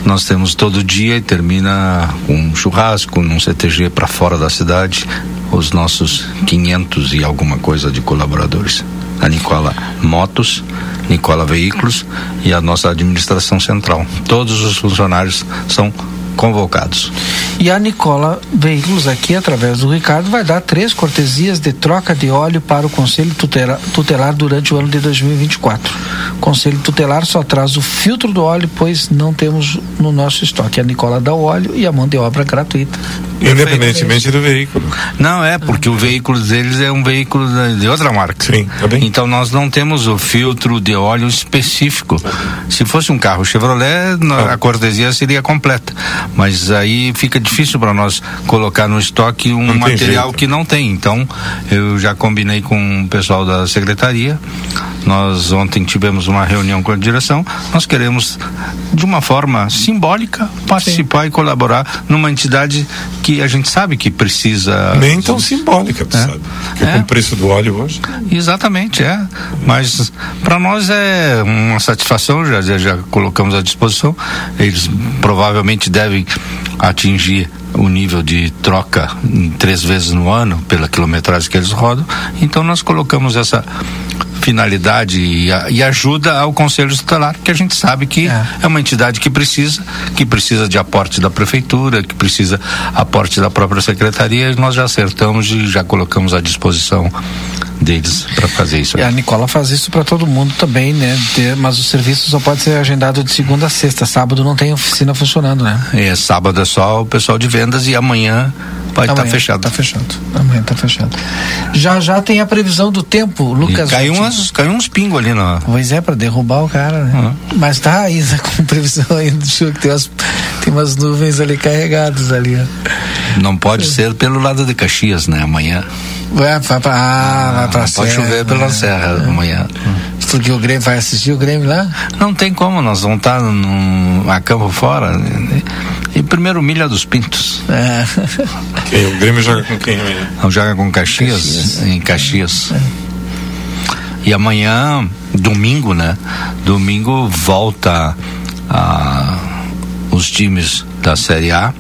nós temos todo dia e termina com um churrasco num CTG para fora da cidade, os nossos 500 e alguma coisa de colaboradores. A Nicola Motos, Nicola Veículos e a nossa administração central. Todos os funcionários são convocados. E a Nicola Veículos aqui, através do Ricardo, vai dar três cortesias de troca de óleo para o Conselho Tutelar, tutelar durante o ano de 2024. O Conselho Tutelar só traz o filtro do óleo, pois não temos no nosso estoque. A Nicola dá o óleo e a mão de obra gratuita. Independentemente do veículo. Não, é, porque o veículo deles é um veículo de outra marca. Sim, tá bem. Então nós não temos o filtro de óleo específico. Se fosse um carro Chevrolet, a cortesia seria completa. Mas aí fica difícil para nós colocar no estoque um não material que não tem. Então, eu já combinei com o pessoal da secretaria. Nós ontem tivemos uma reunião com a direção. Nós queremos, de uma forma simbólica, participar Sim. e colaborar numa entidade que a gente sabe que precisa. Nem tão simbólica, é. sabe? Porque é. com o preço do óleo hoje. Exatamente, é. Mas para nós é uma satisfação, já, já colocamos à disposição. Eles provavelmente devem atingir o nível de troca três vezes no ano pela quilometragem que eles rodam. Então nós colocamos essa finalidade e, e ajuda ao Conselho Tutelar, que a gente sabe que é. é. uma entidade que precisa, que precisa de aporte da prefeitura, que precisa aporte da própria secretaria, e nós já acertamos e já colocamos à disposição deles para fazer isso. E a Nicola faz isso para todo mundo também, né? mas o serviço só pode ser agendado de segunda a sexta. Sábado não tem oficina funcionando, né? É, sábado é só o pessoal de vendas e amanhã vai estar tá fechado. Tá fechado. Amanhã tá fechado. Já já tem a previsão do tempo, Lucas. E caiu, umas, caiu uns pingos ali na. Pois é, para derrubar o cara, né? Uhum. Mas tá aí né, [LAUGHS] com previsão ainda que tem umas, tem umas nuvens ali carregadas ali. Ó. Não pode é. ser pelo lado de Caxias, né? Amanhã. Vai, vai pra, ah, vai pra Pode serra, chover pela é, serra é. amanhã. Porque o Grêmio vai assistir o Grêmio lá? Não tem como, nós vamos estar num, a campo fora. E primeiro Milha dos Pintos. É. Okay, o Grêmio joga com quem amanhã? Joga com Caxias, Caxias. em Caxias. É. E amanhã, domingo, né? Domingo volta a, os times da Série A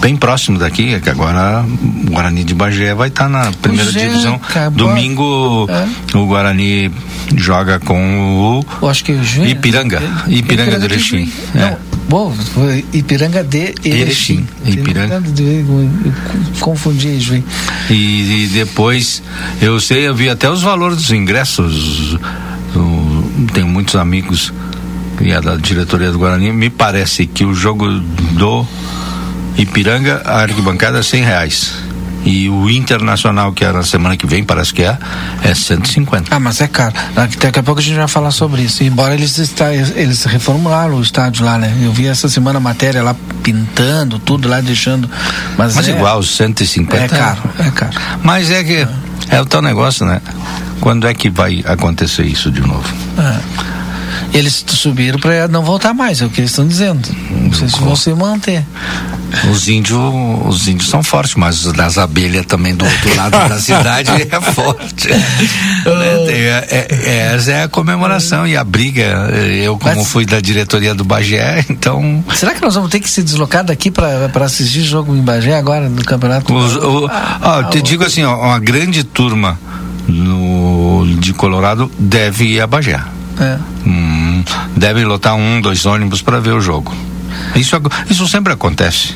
bem próximo daqui, é que agora o Guarani de Bagé vai estar tá na primeira divisão. Domingo é. o Guarani joga com o Eu acho que o Ipiranga, Ipiranga, Ipiranga de Erechim. É. Bom, Ipiranga de Erechim. Ipiranga. Confundi, Juiz. E, e depois, eu sei, eu vi até os valores dos ingressos. tenho muitos amigos e é da diretoria do Guarani. Me parece que o jogo do Ipiranga, a arquibancada é 100 reais. E o internacional, que é na semana que vem, parece que é, é 150. Ah, mas é caro. Daqui a pouco a gente vai falar sobre isso. Embora eles, está, eles reformularam o estádio lá, né? Eu vi essa semana a matéria lá pintando, tudo lá, deixando. Mas, mas é, igual, 150 é caro, é caro. Mas é que é o tal negócio, né? Quando é que vai acontecer isso de novo? É. Eles subiram para não voltar mais, é o que eles estão dizendo. Não sei se vão se manter. Os índios, os índios são fortes, mas das abelhas também do outro lado da [LAUGHS] cidade é forte. [LAUGHS] né? é, é, essa é a comemoração e a briga. Eu, como mas, fui da diretoria do Bagé, então. Será que nós vamos ter que se deslocar daqui para assistir jogo em Bagé agora no campeonato? Os, o, ah, ó, te digo assim, ó, uma grande turma no, de Colorado deve ir a Bagé. É. Hum, deve lotar um, dois ônibus para ver o jogo. Isso, isso sempre acontece.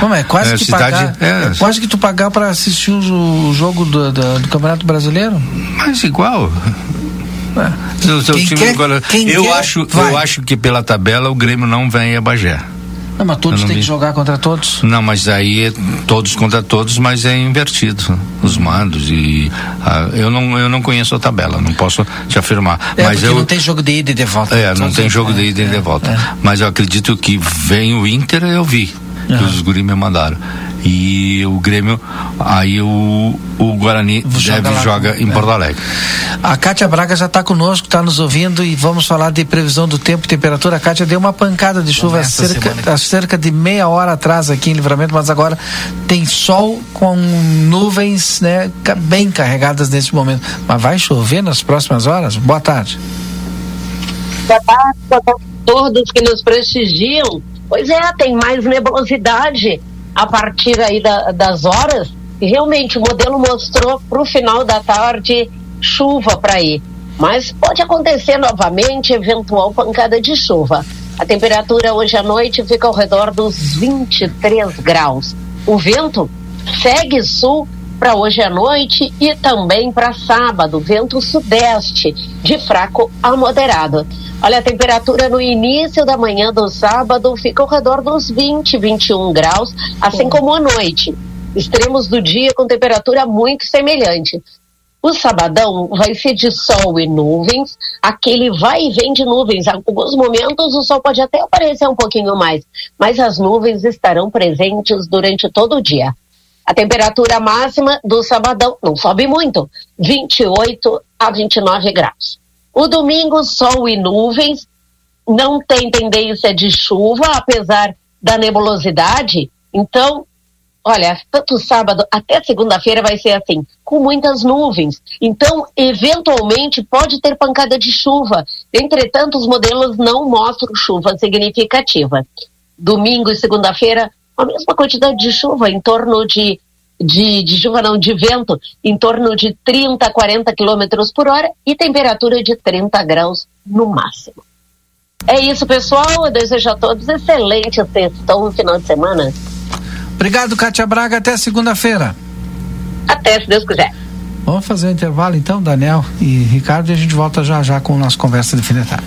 Como é quase é, que cidade, pagar, é, é, quase que tu pagar para assistir o, o jogo do, do, do, Campeonato Brasileiro? Mas igual. É. O seu time quer, agora, eu quer, acho, vai. eu acho que pela tabela o Grêmio não vem a Bagé. Não, mas todos têm que jogar contra todos? Não, mas aí é todos contra todos, mas é invertido os mandos e ah, eu não eu não conheço a tabela, não posso te afirmar. É, mas eu não tem jogo de ida e de volta. É, não tem jogo de ida e de é, volta. É. Mas eu acredito que vem o Inter, eu vi que uhum. os guri me mandaram e o Grêmio, aí o, o Guarani joga deve joga em é. Porto Alegre. A Cátia Braga já está conosco, está nos ouvindo e vamos falar de previsão do tempo e temperatura. A Cátia deu uma pancada de chuva há cerca, cerca de meia hora atrás aqui em Livramento, mas agora tem sol com nuvens né, bem carregadas nesse momento. Mas vai chover nas próximas horas? Boa tarde. Boa tarde a todos que nos prestigiam. Pois é, tem mais nebulosidade a partir aí da, das horas, e realmente o modelo mostrou para o final da tarde chuva para ir. Mas pode acontecer novamente eventual pancada de chuva. A temperatura hoje à noite fica ao redor dos 23 graus. O vento segue sul para hoje à noite e também para sábado, vento sudeste, de fraco a moderado. Olha, a temperatura no início da manhã do sábado fica ao redor dos 20, 21 graus, assim como à noite. Extremos do dia com temperatura muito semelhante. O sabadão vai ser de sol e nuvens, aquele vai e vem de nuvens. Em alguns momentos o sol pode até aparecer um pouquinho mais, mas as nuvens estarão presentes durante todo o dia. A temperatura máxima do sabadão não sobe muito, 28 a 29 graus. O domingo, sol e nuvens, não tem tendência de chuva, apesar da nebulosidade. Então, olha, tanto sábado até segunda-feira vai ser assim, com muitas nuvens. Então, eventualmente, pode ter pancada de chuva. Entretanto, os modelos não mostram chuva significativa. domingo e segunda-feira, a mesma quantidade de chuva, em torno de, de, de chuva não, de vento, em torno de 30 a 40 quilômetros por hora e temperatura de 30 graus no máximo. É isso, pessoal. Eu desejo a todos excelente sextão no final de semana. Obrigado, Cátia Braga. Até segunda-feira. Até, se Deus quiser. Vamos fazer um intervalo então, Daniel e Ricardo, e a gente volta já já com a nossa conversa de fim de tarde.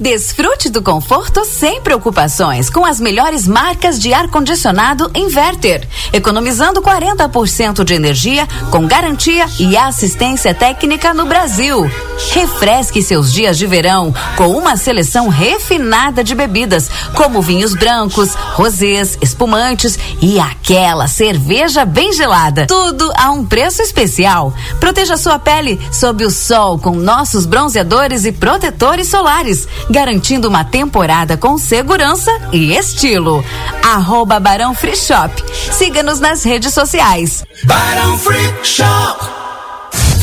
Desfrute do conforto sem preocupações com as melhores marcas de ar-condicionado Inverter, economizando 40% de energia com garantia e assistência técnica no Brasil. Refresque seus dias de verão com uma seleção refinada de bebidas, como vinhos brancos, rosés, espumantes e aquela cerveja bem gelada. Tudo a um preço especial. Proteja sua pele sob o sol com nossos bronzeadores e protetores solares garantindo uma temporada com segurança e estilo. Arroba Barão Free Shop. Siga-nos nas redes sociais. Barão Free Shop.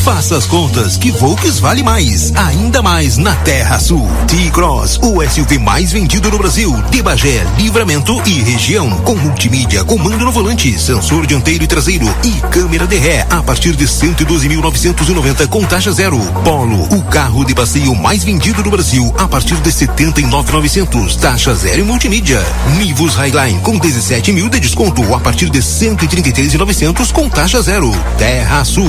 Faça as contas que Volks vale mais, ainda mais na Terra Sul. T-Cross, o SUV mais vendido no Brasil, de Bagé, Livramento e região, com multimídia, comando no volante, sensor dianteiro e traseiro e câmera de ré a partir de 112.990 com taxa zero. Polo, o carro de passeio mais vendido no Brasil a partir de 79.900, taxa zero e multimídia. Nivus Highline com 17 mil de desconto a partir de 133.900 com taxa zero. Terra Sul.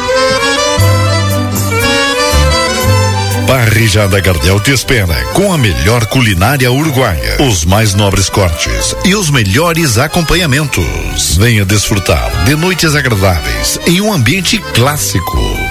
Parrijada Gardel te espera com a melhor culinária uruguaia, os mais nobres cortes e os melhores acompanhamentos. Venha desfrutar de noites agradáveis em um ambiente clássico.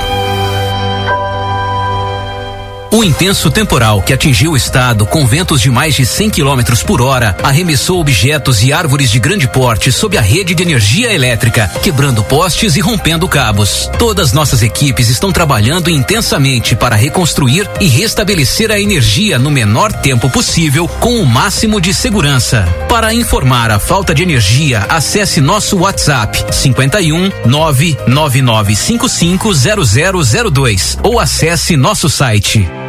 O intenso temporal que atingiu o estado com ventos de mais de 100 km por hora arremessou objetos e árvores de grande porte sob a rede de energia elétrica, quebrando postes e rompendo cabos. Todas nossas equipes estão trabalhando intensamente para reconstruir e restabelecer a energia no menor tempo possível com o máximo de segurança. Para informar a falta de energia, acesse nosso WhatsApp 51 999550002 ou acesse nosso site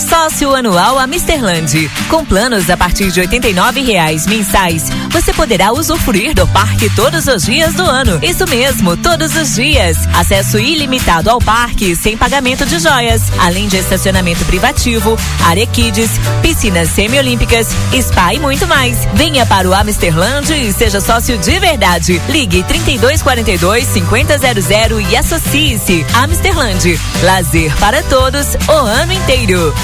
Sócio anual Amisterland. Com planos a partir de 89 reais mensais, você poderá usufruir do parque todos os dias do ano. Isso mesmo, todos os dias. Acesso ilimitado ao parque sem pagamento de joias, além de estacionamento privativo, área kids, piscinas semiolímpicas, spa e muito mais. Venha para o Amisterland e seja sócio de verdade. Ligue 3242 5000 e associe-se. Amisterland. Lazer para todos o ano inteiro.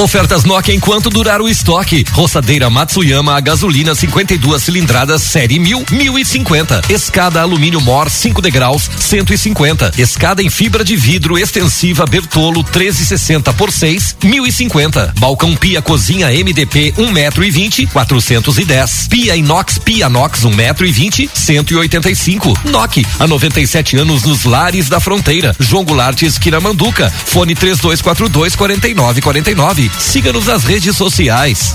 Ofertas Nokia enquanto durar o estoque. Roçadeira Matsuyama a gasolina 52 cilindradas série 1000, 1050. Escada alumínio Mor 5 degraus 150. Escada em fibra de vidro extensiva Bertolo 1360 por 6, 1050. Balcão pia cozinha MDP 1 metro e 20, 410. Pia inox Pianox 1 metro e 20, 185. Nokia há 97 anos nos lares da fronteira. João Goulart esquina Manduca. Fone 3242 4949. Siga-nos nas redes sociais.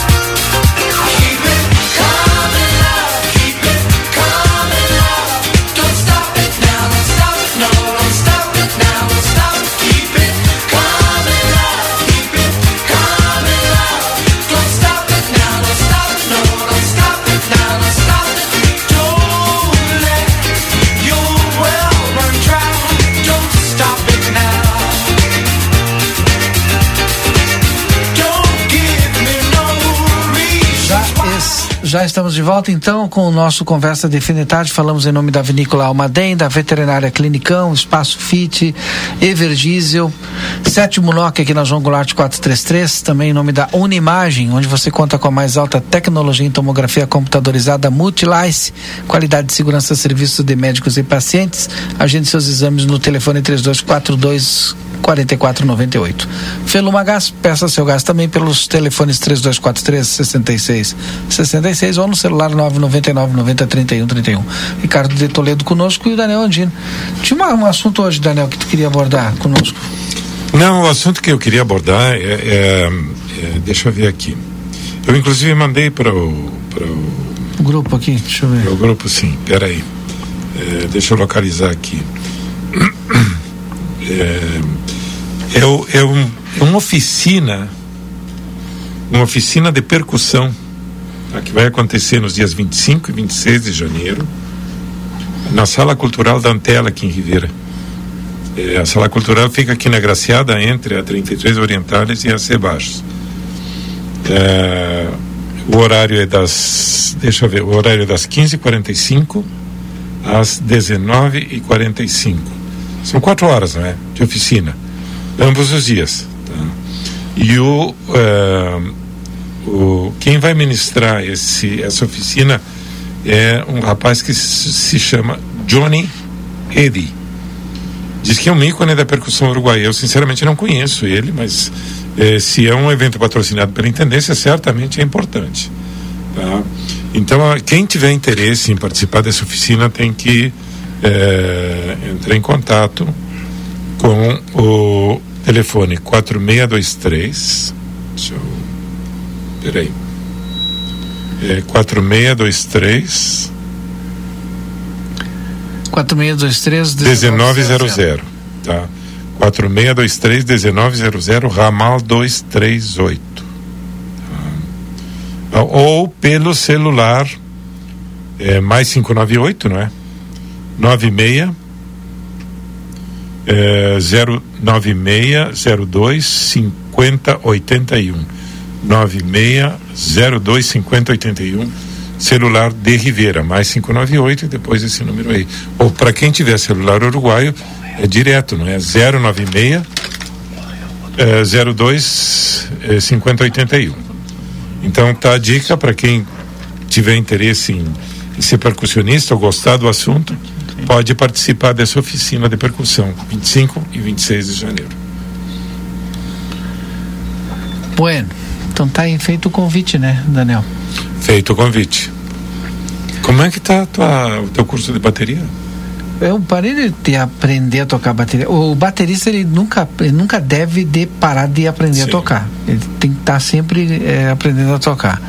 Já estamos de volta então com o nosso Conversa Definitarde. Falamos em nome da Vinícola Almaden, da Veterinária Clinicão, Espaço Fit, Everdiesel, Sétimo NOC aqui na João Goulart 433, também em nome da Unimagem, onde você conta com a mais alta tecnologia em tomografia computadorizada Multilice, qualidade de segurança serviços de médicos e pacientes. Agende seus exames no telefone 3242 4498. Feluma Gás, peça seu gás também pelos telefones 3243 66 66 ou no celular 999 90 31 31. Ricardo de Toledo conosco e o Daniel Andino. Tinha um assunto hoje, Daniel, que tu queria abordar conosco. Não, o assunto que eu queria abordar é, é, é deixa eu ver aqui. Eu inclusive mandei para o, para o o grupo aqui, deixa eu ver. O grupo sim, peraí. É, deixa eu localizar aqui. [CLEARS THROAT] É, é, o- é um, é uma oficina, uma oficina de percussão, tá, que vai acontecer nos dias 25 e 26 de janeiro, na Sala Cultural da Antela, aqui em Ribeira. É, a Sala Cultural fica aqui na Graciada, entre a 33 Orientales e a Sebastos. É, o horário é das. Deixa eu ver, o horário é das 15h45 às 19h45. São quatro horas, não é? De oficina. Ambos os dias. tá? E o, eh, o. Quem vai ministrar esse, essa oficina é um rapaz que se chama Johnny Eddy. Diz que é um ícone da percussão uruguaia. Eu, sinceramente, não conheço ele, mas eh, se é um evento patrocinado pela Intendência, certamente é importante. Tá? Então, quem tiver interesse em participar dessa oficina tem que eh, entrar em contato com o telefone 4623. Deixa eu. Peraí. É 4623 4623 1900, tá? 4623 1900, ramal 238. Tá? Ou pelo celular, é, mais 598, não é? 96 é, 09602 5081 9602 5081 celular de Rivera, mais 598 e depois esse número aí. Ou para quem tiver celular uruguaio, é direto, não é? 096 é, 02 é, 5081. Então tá a dica para quem tiver interesse em ser percussionista ou gostar do assunto, pode participar dessa oficina de percussão, 25 e 26 de janeiro. Bueno, então tá aí feito o convite, né, Daniel? Feito o convite. Como é que tá tua, o teu curso de bateria? Eu parei de, de aprender a tocar bateria. O baterista ele nunca, ele nunca deve de parar de aprender a tocar. Ele tem que estar sempre é, aprendendo a tocar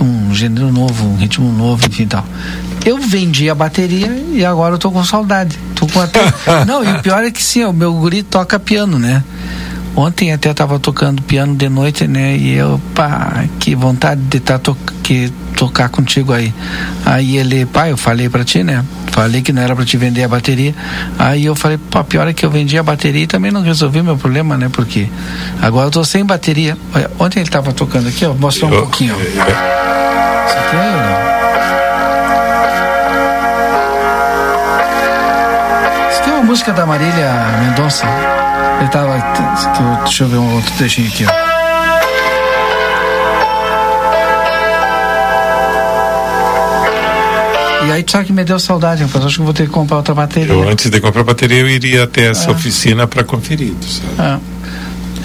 um gênero novo, um ritmo novo, enfim tal. Eu vendi a bateria e agora eu tô com saudade. Tô com até... [LAUGHS] Não, e o pior é que sim, o meu guri toca piano, né? Ontem até tava tocando piano de noite, né? E eu, pá, que vontade de tá to que tocar contigo aí. Aí ele, pai, eu falei para ti, né? Falei que não era para te vender a bateria. Aí eu falei, pá, pior é que eu vendi a bateria e também não resolvi meu problema, né? Porque agora eu tô sem bateria. Olha, ontem ele tava tocando aqui, ó, vou mostrar um pouquinho, ó. Isso aqui é ele, ó. Música da Marília Mendonça. Ele tava. Deixa eu ver um outro trechinho aqui, ó. E aí, tu sabe que me deu saudade, rapaz. Acho que vou ter que comprar outra bateria. Eu, antes de comprar a bateria, eu iria até essa Ah. oficina para conferir, sabe?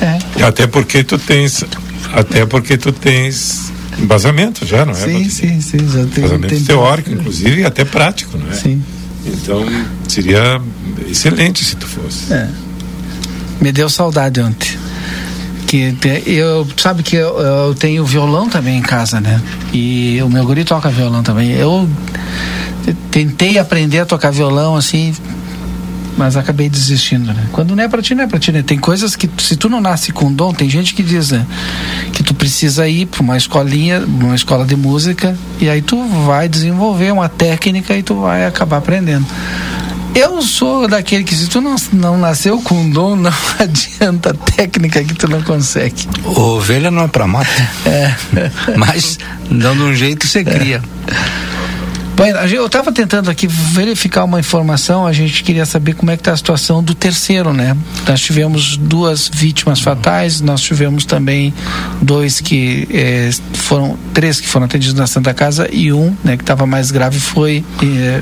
É. E Até porque tu tens. Até porque tu tens embasamento já, não é? Sim, sim, sim. Já tem, Embasamento tem- teórico, inclusive, e até prático, não é? Sim. Então, seria excelente se tu fosse. É. Me deu saudade ontem. Que eu sabe que eu, eu tenho violão também em casa, né? E o meu guri toca violão também. Eu tentei aprender a tocar violão assim, mas acabei desistindo, né? Quando não é pra ti, não é pra ti, né? Tem coisas que se tu não nasce com dom, tem gente que diz, né? Que tu precisa ir pra uma escolinha, uma escola de música e aí tu vai desenvolver uma técnica e tu vai acabar aprendendo. Eu sou daquele que se tu não, não nasceu com dom, [LAUGHS] não adianta técnica que tu não consegue. Ovelha não é pra mata. É. Mas, dando um jeito, você cria. Gente- [LAUGHS] eu estava tentando aqui verificar uma informação, a gente queria saber como é que está a situação do terceiro, né? Nós tivemos duas vítimas fatais, nós tivemos também dois que eh, foram, três que foram atendidos na Santa Casa e um, né, que estava mais grave foi, eh,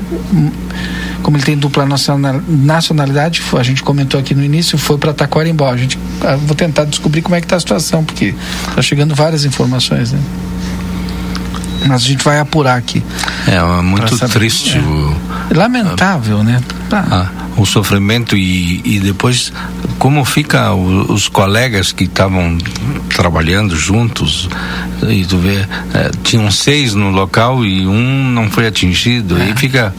como ele tem dupla nacional- nacionalidade, a gente comentou aqui no início, foi para Taquarimbó. A gente, ah, vou tentar descobrir como é que está a situação, porque está chegando várias informações, né? Mas a gente vai apurar aqui. É, é muito triste É. o, Lamentável, né? ah, o sofrimento e, e depois como fica o- os colegas que estavam trabalhando juntos e tu vê, é, tinham seis no local e um não foi atingido É. e fica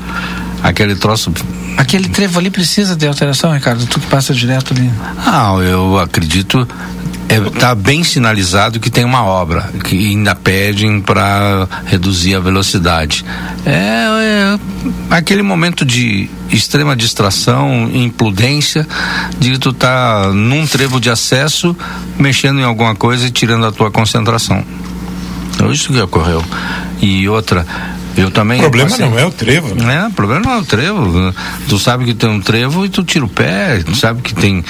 aquele troço Aquele trevo ali precisa de alteração, Ricardo? Tu que passa direto ali. Ah, eu acredito está bem sinalizado que tem uma obra que ainda pedem para reduzir a velocidade. É, é aquele momento de extrema distração, imprudência, de que tu tá num trevo de acesso, mexendo em alguma coisa e tirando a tua concentração. É isso que ocorreu. E outra, eu também. O problema passei- não é o trevo, né? É, o problema não é o trevo. Tu sabe que tem um trevo e tu tira o pé. Tu sabe que tem,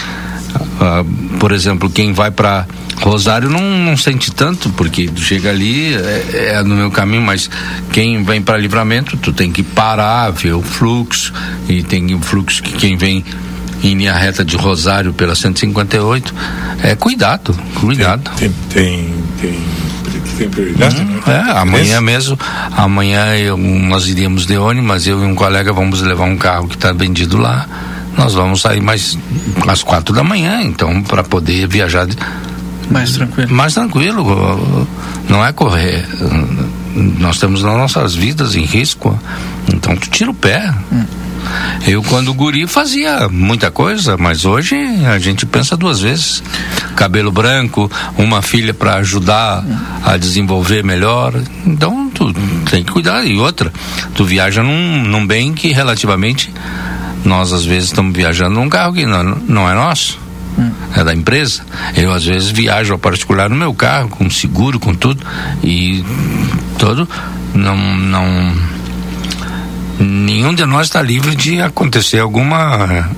ah, por exemplo, quem vai para Rosário não, não sente tanto, porque tu chega ali, é, é no meu caminho, mas quem vem para Livramento, tu tem que parar, ver o fluxo, e tem o fluxo que quem vem em linha reta de Rosário pela 158. É cuidado, cuidado. Tem, tem, tem, tem prioridade, né? É, amanhã mesmo, amanhã eu- nós iríamos de ônibus, mas eu e um colega vamos levar um carro que está vendido lá. Nós vamos sair mais às quatro da manhã, então, para poder viajar de- mais tranquilo. Mais tranquilo, não é correr. Nós temos nas nossas vidas em risco, então tu tira o pé. Eu, quando guri, fazia muita coisa, mas hoje a gente pensa duas vezes. Cabelo branco, uma filha para ajudar a desenvolver melhor. Então, tu tem que cuidar. E outra, tu viaja num, num bem que relativamente nós às vezes estamos viajando num carro que não, não é nosso. É da empresa. Eu às vezes viajo ao particular no meu carro, com seguro, com tudo, e todo não não nenhum de nós está livre de acontecer alguma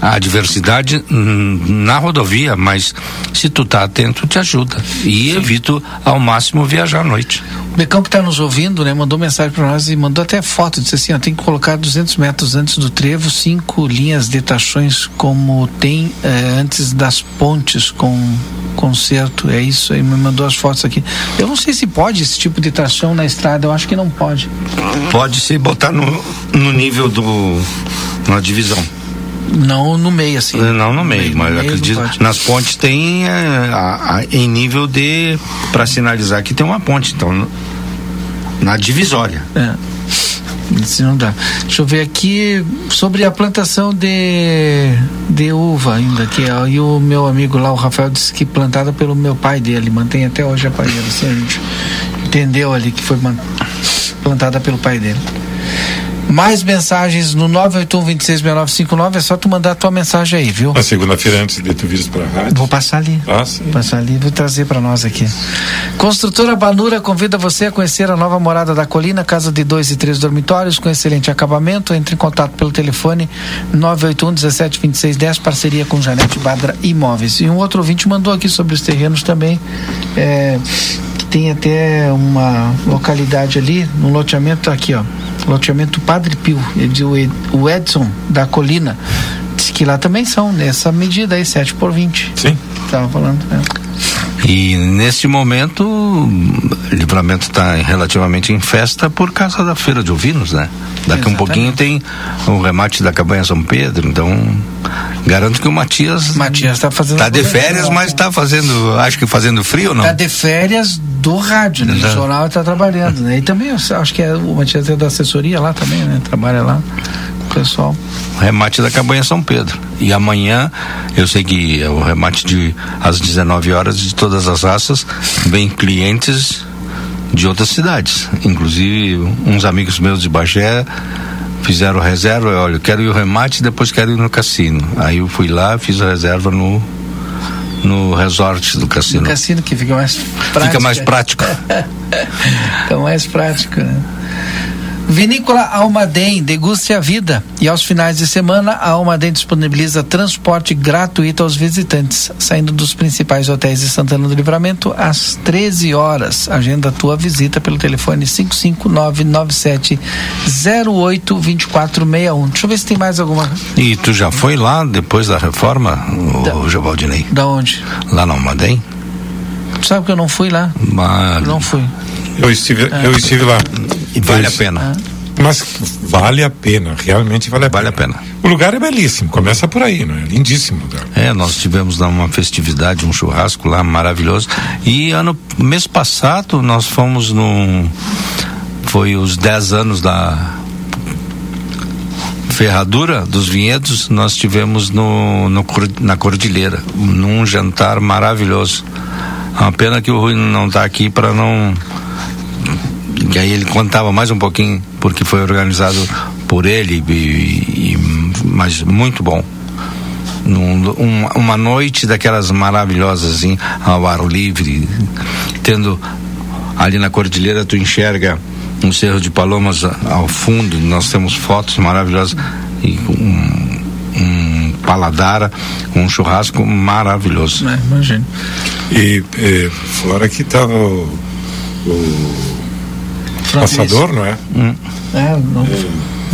adversidade hum, na rodovia, mas se tu tá atento, te ajuda. E evito ao máximo viajar à noite. O Becão que está nos ouvindo, né, mandou mensagem para nós e mandou até foto, disse assim, ó, tem que colocar 200 metros antes do trevo, cinco linhas de taxões como tem eh, antes das pontes com conserto, é isso aí, me mandou as fotos aqui. Eu não sei se pode esse tipo de tração na estrada, eu acho que não pode. Pode se botar no, no nível do na divisão. Não no meio, assim. Não no meio, mas meio acredito. Nas pontes tem eh, a- a- em nível de. para sinalizar que tem uma ponte. Então, no- na divisória. É. Se não dá. Deixa eu ver aqui sobre a plantação de, de uva ainda, que é, e o meu amigo lá, o Rafael, disse que plantada pelo meu pai dele, mantém até hoje a parreira, assim, a gente entendeu ali que foi plantada pelo pai dele. Mais mensagens no 981-266959, é só tu mandar a tua mensagem aí, viu? Na segunda-feira, antes de tu vires para a rádio. Vou passar ali. Ah, sim. Passar ali, vou trazer para nós aqui. Construtora Banura convida você a conhecer a nova morada da Colina, casa de dois e três dormitórios com excelente acabamento. Entre em contato pelo telefone 981 17 26 10, parceria com Janete Badra Imóveis. E um outro ouvinte mandou aqui sobre os terrenos também, é, tem até uma localidade ali, no loteamento aqui, ó, loteamento Padre Pio, Ed- o Edson da Colina. Diz que lá também são nessa medida aí, 7 por 20. Sim. Tava falando. E neste momento, o livramento está relativamente em festa por causa da feira de ovinos, né? Daqui um pouquinho tem o remate da cabanha São Pedro, então garanto que o Matias Matias está fazendo tá de férias, mas está fazendo, acho que fazendo frio ou não? Tá de férias do rádio, né? Do Tá. jornal está trabalhando, né? E também acho que é, o Matias é da assessoria lá também, né? Trabalha lá. O pessoal. remate da cabanha São Pedro. E amanhã, eu sei que é o remate de às 19 horas de todas as raças, vem clientes de outras cidades. Inclusive, uns amigos meus de Bagé fizeram reserva, olha, eu quero ir ao remate, depois quero ir no cassino. Aí eu fui lá, fiz a reserva no no resort do cassino. No cassino que fica mais prático. Fica mais prático. [LAUGHS] Fica mais prático, né? Vinícola Almaden, deguste a vida. E aos finais de semana, a Almaden disponibiliza transporte gratuito aos visitantes, saindo dos principais hotéis de Santana do Livramento às 13 horas. Agenda a tua visita pelo telefone 55997 082461. Deixa eu ver se tem mais alguma. E tu já foi lá depois da reforma, o Javaldinei? Da onde? Lá na Almaden? Sabe que eu não fui lá? Mas... Não fui. Eu estive, Ah. eu estive lá. E vale a pena. Mas vale a pena, realmente vale a Vale a pena. O lugar é belíssimo, começa por aí, não é? Lindíssimo. o lugar. É, nós tivemos lá uma festividade, um churrasco lá maravilhoso. E ano mês passado nós fomos no foi os 10 anos da ferradura dos vinhedos, nós tivemos no, no na Cordilheira, num jantar maravilhoso. É Uma pena que o Rui não está aqui para não que aí ele contava mais um pouquinho porque foi organizado por ele e, e- mas muito bom. Num- um- uma noite daquelas maravilhosas assim, ao ar livre tendo ali na cordilheira tu enxerga um cerro de palomas ao fundo. Nós temos fotos maravilhosas e um, um paladar um churrasco maravilhoso. É, imagina. E eh, fora que estava o, o passador, não é? É, não,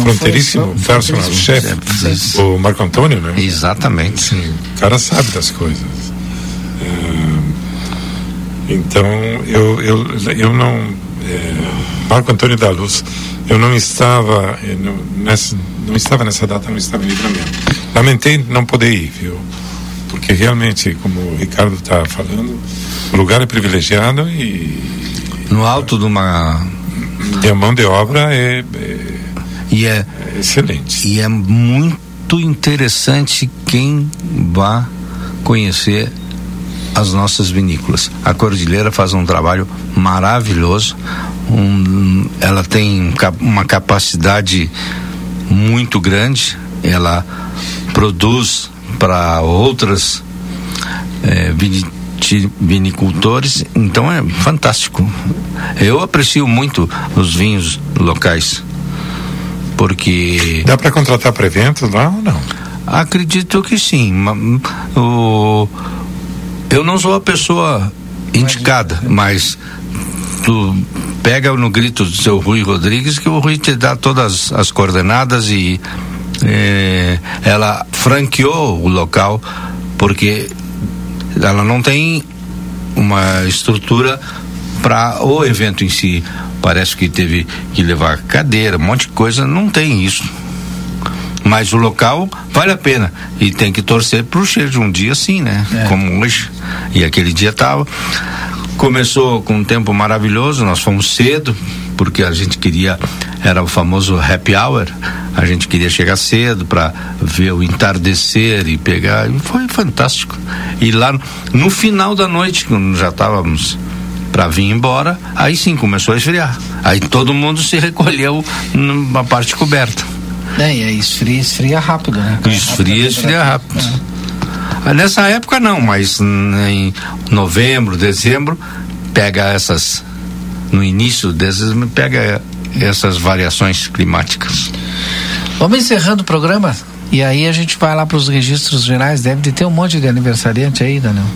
Fronteiríssimo, foi- personal chef, o Marco Antônio, né? Exatamente. Sim, o cara sabe das coisas. É, então, eu, eu, eu não. é, Marco Antônio da Luz, eu não estava não, nessa, não estava nessa data, não estava em livramento. Lamentei não poder ir, viu? Porque realmente, como o Ricardo está falando, o lugar é privilegiado e, no alto de uma e a mão de obra é, é, e é, excelente. E é muito interessante quem vá conhecer as nossas vinícolas. A Cordilheira faz um trabalho maravilhoso. Um, ela tem uma capacidade muito grande. Ela produz para outras é, vinicultores, então é fantástico. Eu aprecio muito os vinhos locais, porque dá para contratar para eventos lá ou não? Acredito que sim. O, eu não sou a pessoa indicada, mas tu pega no grito do seu Rui Rodrigues que o Rui te dá todas as coordenadas e é, ela franqueou o local porque ela não tem uma estrutura para o evento em si. Parece que teve que levar cadeira, um monte de coisa, não tem isso. Mas o local vale a pena. E tem que torcer pro cheiro de um dia assim, né? É. Como hoje. E aquele dia tava. Começou com um tempo maravilhoso, nós fomos cedo, porque a gente queria, era o famoso happy hour, a gente queria chegar cedo para ver o entardecer e pegar, e foi fantástico. E lá no final da noite, quando já estávamos para vir embora, aí sim começou a esfriar. Aí todo mundo se recolheu numa parte coberta. É, e aí esfria, esfria rápido, né? Esfria, esfria rápido. É. Nessa época não, mas em novembro, dezembro, pega essas. No início desses, pega essas variações climáticas. Vamos encerrando o programa? E aí a gente vai lá para os registros gerais. Deve de ter um monte de aniversariante aí, Daniel.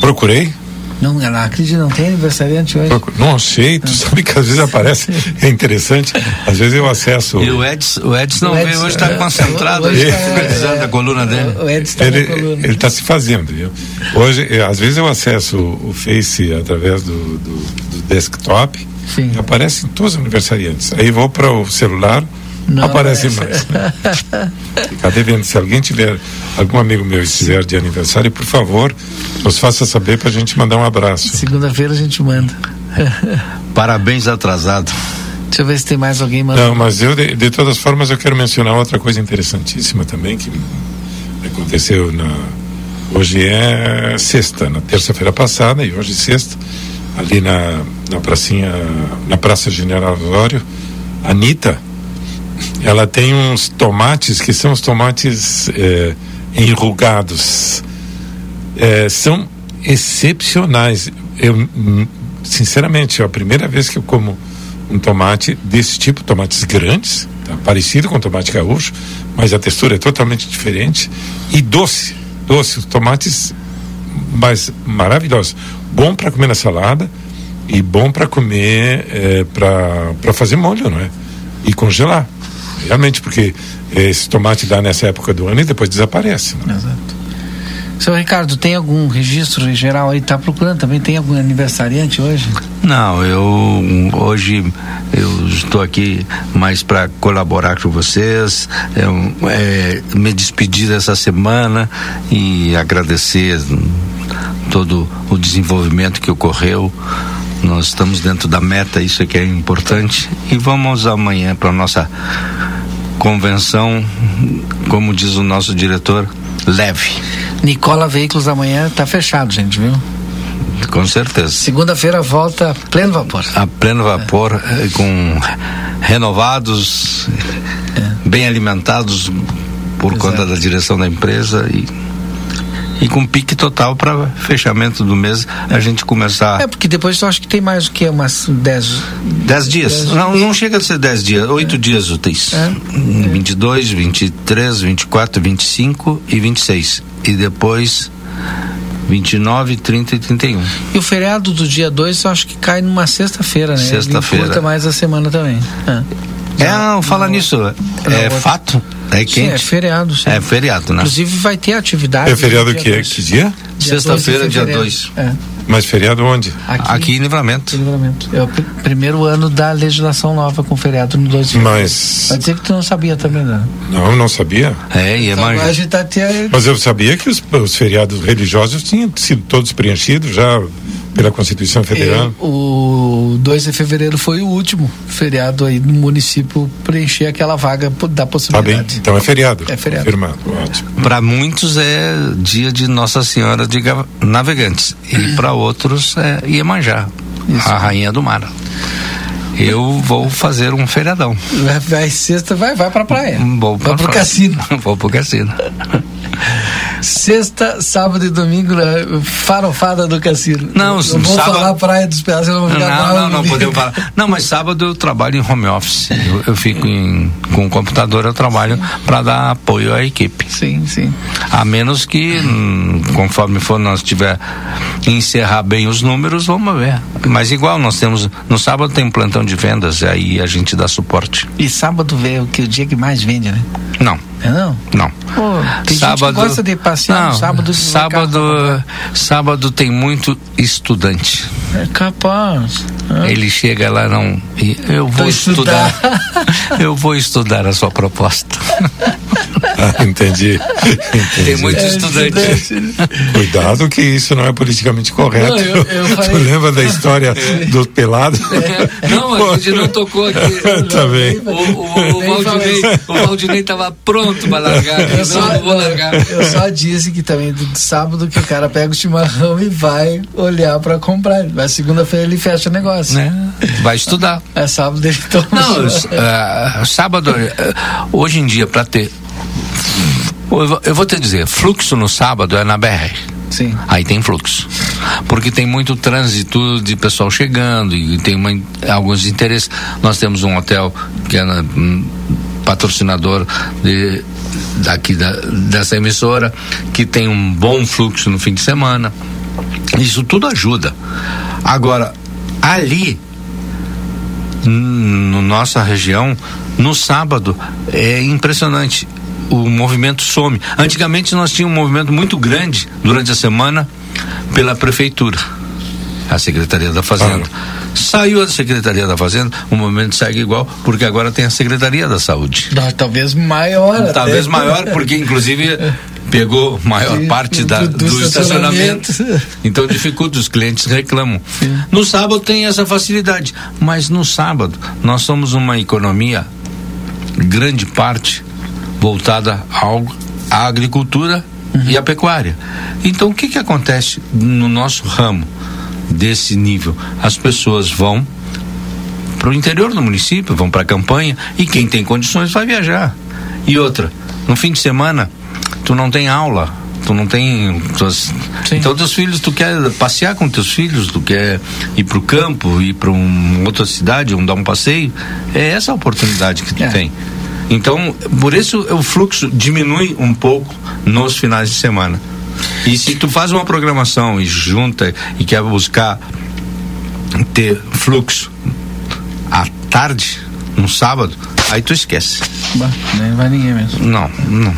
Procurei. Não, não acredito, não tem aniversariante hoje. Não achei, tu sabe que às vezes aparece, [LAUGHS] é interessante, às vezes eu acesso. E o Edson, o Edson não o Edson, veio, hoje está é, concentrado, hoje está é, a coluna dele. O Edson tá ele está se fazendo, viu? Hoje, é, às vezes eu acesso o, Face através do, do desktop, Sim. aparecem todos os aniversariantes. Aí vou para o celular, não aparece mais. Né? [LAUGHS] Ficar devendo. Se alguém tiver, algum amigo meu estiver de aniversário, por favor, nos faça saber para a gente mandar um abraço. Segunda-feira a gente manda. [LAUGHS] Parabéns atrasado. Deixa eu ver se tem mais alguém mandando. Não, mas eu, de, de, todas formas, eu quero mencionar outra coisa interessantíssima também que aconteceu na. Hoje é sexta, na terça-feira passada, e hoje sexta, ali na, na pracinha, na Praça General Osório, Anitta ela tem uns tomates que são os tomates é, enrugados. É, são excepcionais. Eu, sinceramente, é a primeira vez que eu como um tomate desse tipo, tomates grandes, tá? parecido com tomate gaúcho, mas a textura é totalmente diferente e doce, doce, os tomates mais maravilhosos, bom para comer na salada e bom para comer é, para fazer molho, não é? E congelar. Realmente, porque esse tomate dá nessa época do ano e depois desaparece. Né? Exato. Seu Ricardo, tem algum registro em geral aí? Está procurando também? Tem algum aniversariante hoje? Não, eu hoje eu estou aqui mais para colaborar com vocês, é, é, me despedir dessa semana e agradecer todo o desenvolvimento que ocorreu. Nós estamos dentro da meta, isso é que é importante. E vamos amanhã para nossa convenção, como diz o nosso diretor, leve. Nicola Veículos amanhã está fechado, gente, viu? Com certeza. Segunda-feira volta a pleno vapor. A pleno vapor, é. com renovados, é. bem alimentados por Exato. conta da direção da empresa e e com pique total para fechamento do mês a gente começar. É, porque depois eu acho que tem mais do que umas 10 10 dias. Dez... Não, não chega a ser 10 dias, 8 é. dias úteis. É. 22, 23, 24, 25 e 26. E depois 29, 30 e 31. E o feriado do dia 2 eu acho que cai numa sexta-feira, né? Sexta-feira. Mais a semana também. É, é não, fala nisso. É outra... fato é quente? Sim, é feriado. Sim. É feriado, né? Inclusive vai ter atividade. É feriado que é? Que dia? Sexta-feira, dia 2. É. Mas feriado onde? Aqui, Aqui em Livramento. Em Livramento. É o pr primeiro ano da legislação nova com feriado no 2 de Mas. Vai dizer que tu não sabia também, né? Não, não sabia. É, e é então, mais. Tá. Mas eu sabia que os, os, feriados religiosos tinham sido todos preenchidos já pela Constituição Federal. E o 2 de fevereiro foi o último feriado aí no município preencher aquela vaga da Tá bem, possibilidade. então é feriado. É feriado. Confirmado, ótimo. Para muitos é dia de Nossa Senhora de Ga- Navegantes e para outros é Iemanjá, a rainha do mar. Eu vou fazer um feriadão. Vai, vai sexta, vai, vai pra praia. Vou Vai pro praia. cassino. [LAUGHS] vou pro cassino. Sexta, sábado e domingo, né, farofada do cassino. Não, não vou sábado- falar praia dos pedaços, eu vou ficar Não, não, não comigo. podemos falar. Não, mas sábado eu trabalho em home office. Eu, eu fico em, com o computador, eu trabalho para dar apoio à equipe. Sim, sim. A menos que, hum, conforme for nós tiver encerrar bem os números, vamos ver. Mas igual nós temos no sábado tem um plantão de vendas, aí a gente dá suporte. E sábado vê o que o dia que mais vende, né? Não. É não? Não. Pô, tem gente que gosta de passear não, no sábado. sábado, sábado tem muito estudante. É capaz. Ele chega lá não, e eu vou Tô estudar. [LAUGHS] eu vou estudar a sua proposta. [LAUGHS] Ah, entendi. entendi. Tem muito estudante. [LAUGHS] Cuidado que isso não é politicamente correto. Não, eu- eu falei- Tu lembra da história dos pelados? Não, a gente não tocou aqui. tá bem. O, o, o Valdinei, o Valdinei tava pronto para largar. Eu só, não vou largar. eu só disse que também do sábado que o cara pega o chimarrão e vai olhar pra comprar. Mas segunda-feira ele fecha o negócio. Né? Vai estudar. É sábado ele toma. Não, ah, sábado, ah, hoje em dia, para ter. Eu vou- eu vou te dizer, fluxo no sábado é na BR. Sim. Aí tem fluxo. Porque tem muito trânsito de pessoal chegando e tem uma, alguns interesses. Nós temos um hotel que é na- hum, patrocinador de, daqui da, dessa emissora, que tem um bom fluxo no fim de semana. Isso tudo ajuda. Agora, ali na nossa região, no sábado, é impressionante. O movimento some. Antigamente nós tínhamos um movimento muito grande durante a semana pela prefeitura, a Secretaria da Fazenda. Saiu a Secretaria da Fazenda, o movimento segue igual, porque agora tem a Secretaria da Saúde. Não, Talvez maior. Talvez até. maior, porque inclusive pegou maior Sim, parte da, do- do, do estacionamento. estacionamento. Então dificulta, os clientes reclamam. No sábado tem essa facilidade, mas no sábado nós somos uma economia, grande parte, voltada ao, à agricultura e à pecuária. Então o que, que acontece no nosso ramo desse nível? As pessoas vão para o interior do município, vão para a campanha e quem tem condições vai viajar. E outra, no fim de semana, tu não tem aula, tu não tem. Tuas, então, teus filhos, tu quer passear com teus filhos, tu quer ir para o campo, ir para uma outra cidade, um, dar um passeio, é essa a oportunidade que tu tem. Então, por isso o fluxo diminui um pouco nos finais de semana. E se tu faz uma programação e junta e quer buscar ter fluxo à tarde, no sábado, aí tu esquece. Bah, Nem vai ninguém mesmo. Não, não.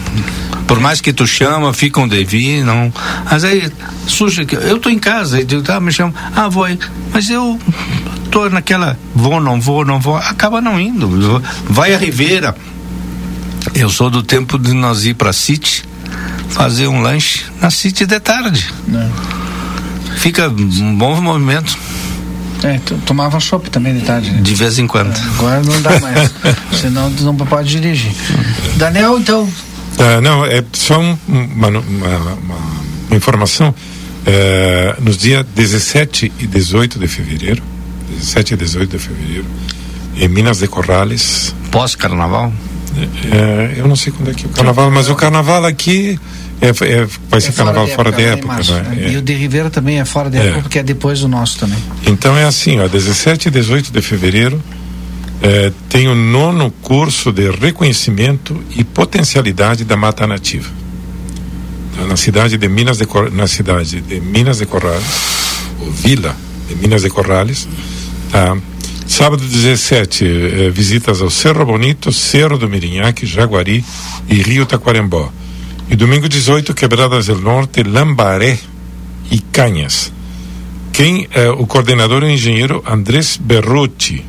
Por mais que tu chama, fica um devi, não. Mas aí surge que eu tô em casa, e digo, tá, me chama, ah, vou aí. Mas eu tô naquela, vou, não vou, não vou, acaba não indo. Vai a Ribeira. Eu sou do tempo de nós ir pra City, fazer um lanche na City de tarde. Fica um bom movimento. É, tomava chopp também de tarde, né? De vez em quando. Agora não dá mais. [LAUGHS] Senão tu não pode dirigir. Daniel, então. Ah, não, é só um- uma, uma- uma- informação. Eh, nos dias 17 e 18 de fevereiro, 17 e 18 de fevereiro, em Minas de Corrales. Pós-carnaval? Eh, eu não sei quando é que é o carnaval, mas o carnaval aqui é, é- vai ser carnaval fora em época. março, não é? né? É. E o de Ribeira também é fora de É. época, porque é depois do nosso também. Então é assim, ó, 17 e 18 de fevereiro tem o nono curso de reconhecimento e potencialidade da mata nativa. Então, na cidade de Minas de Cor- na cidade de Minas de Corrales, ou Vila de Minas de Corrales, tá? Sábado 17, eh, visitas ao Cerro Bonito, Cerro do Mirinhaque, Jaguari e Rio Taquarembó. E domingo 18, Quebradas del Norte, Lambaré e Canhas. Quem é o coordenador é o engenheiro Andrés Berruti.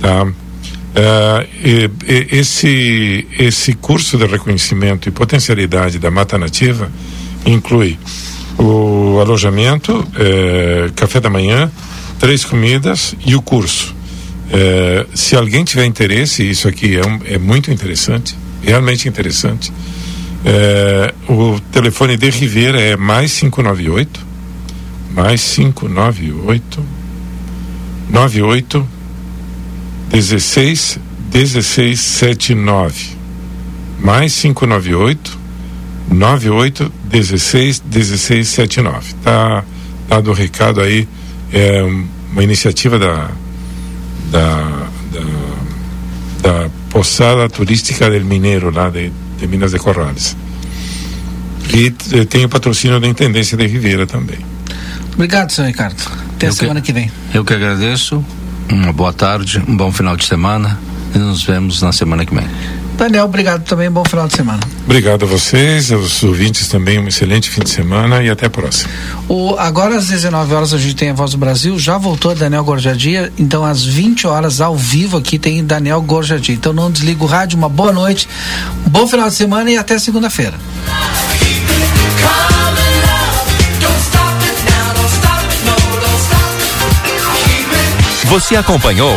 Tá? Ah, e- e- esse, esse curso de reconhecimento e potencialidade da mata nativa inclui O alojamento, café da manhã, três comidas e o curso. É, se alguém tiver interesse, isso aqui é, um, é muito interessante, realmente interessante. É, o telefone de Rivera é mais 598 mais 598 98 16 1679 mais 598 98 16 1679 tá dado o recado aí é uma iniciativa da da, da, da Poçada Turística del Mineiro lá de, de Minas de Corrales e eh, tem o patrocínio da Intendência de Ribeira também Obrigado, senhor Ricardo. Até Eu a semana que vem. Eu que agradeço. Uma boa tarde, um bom final de semana e nos vemos na semana que vem. Daniel, obrigado também. Bom final de semana. Obrigado a vocês, aos ouvintes também, um excelente fim de semana e até a próxima. O, agora às 19 horas a gente tem a Voz do Brasil, já voltou Daniel Gorjadia, então às 20 horas ao vivo aqui tem Daniel Gorjadia. Então não desliga o rádio, uma boa noite, um bom final de semana e até segunda-feira. Você acompanhou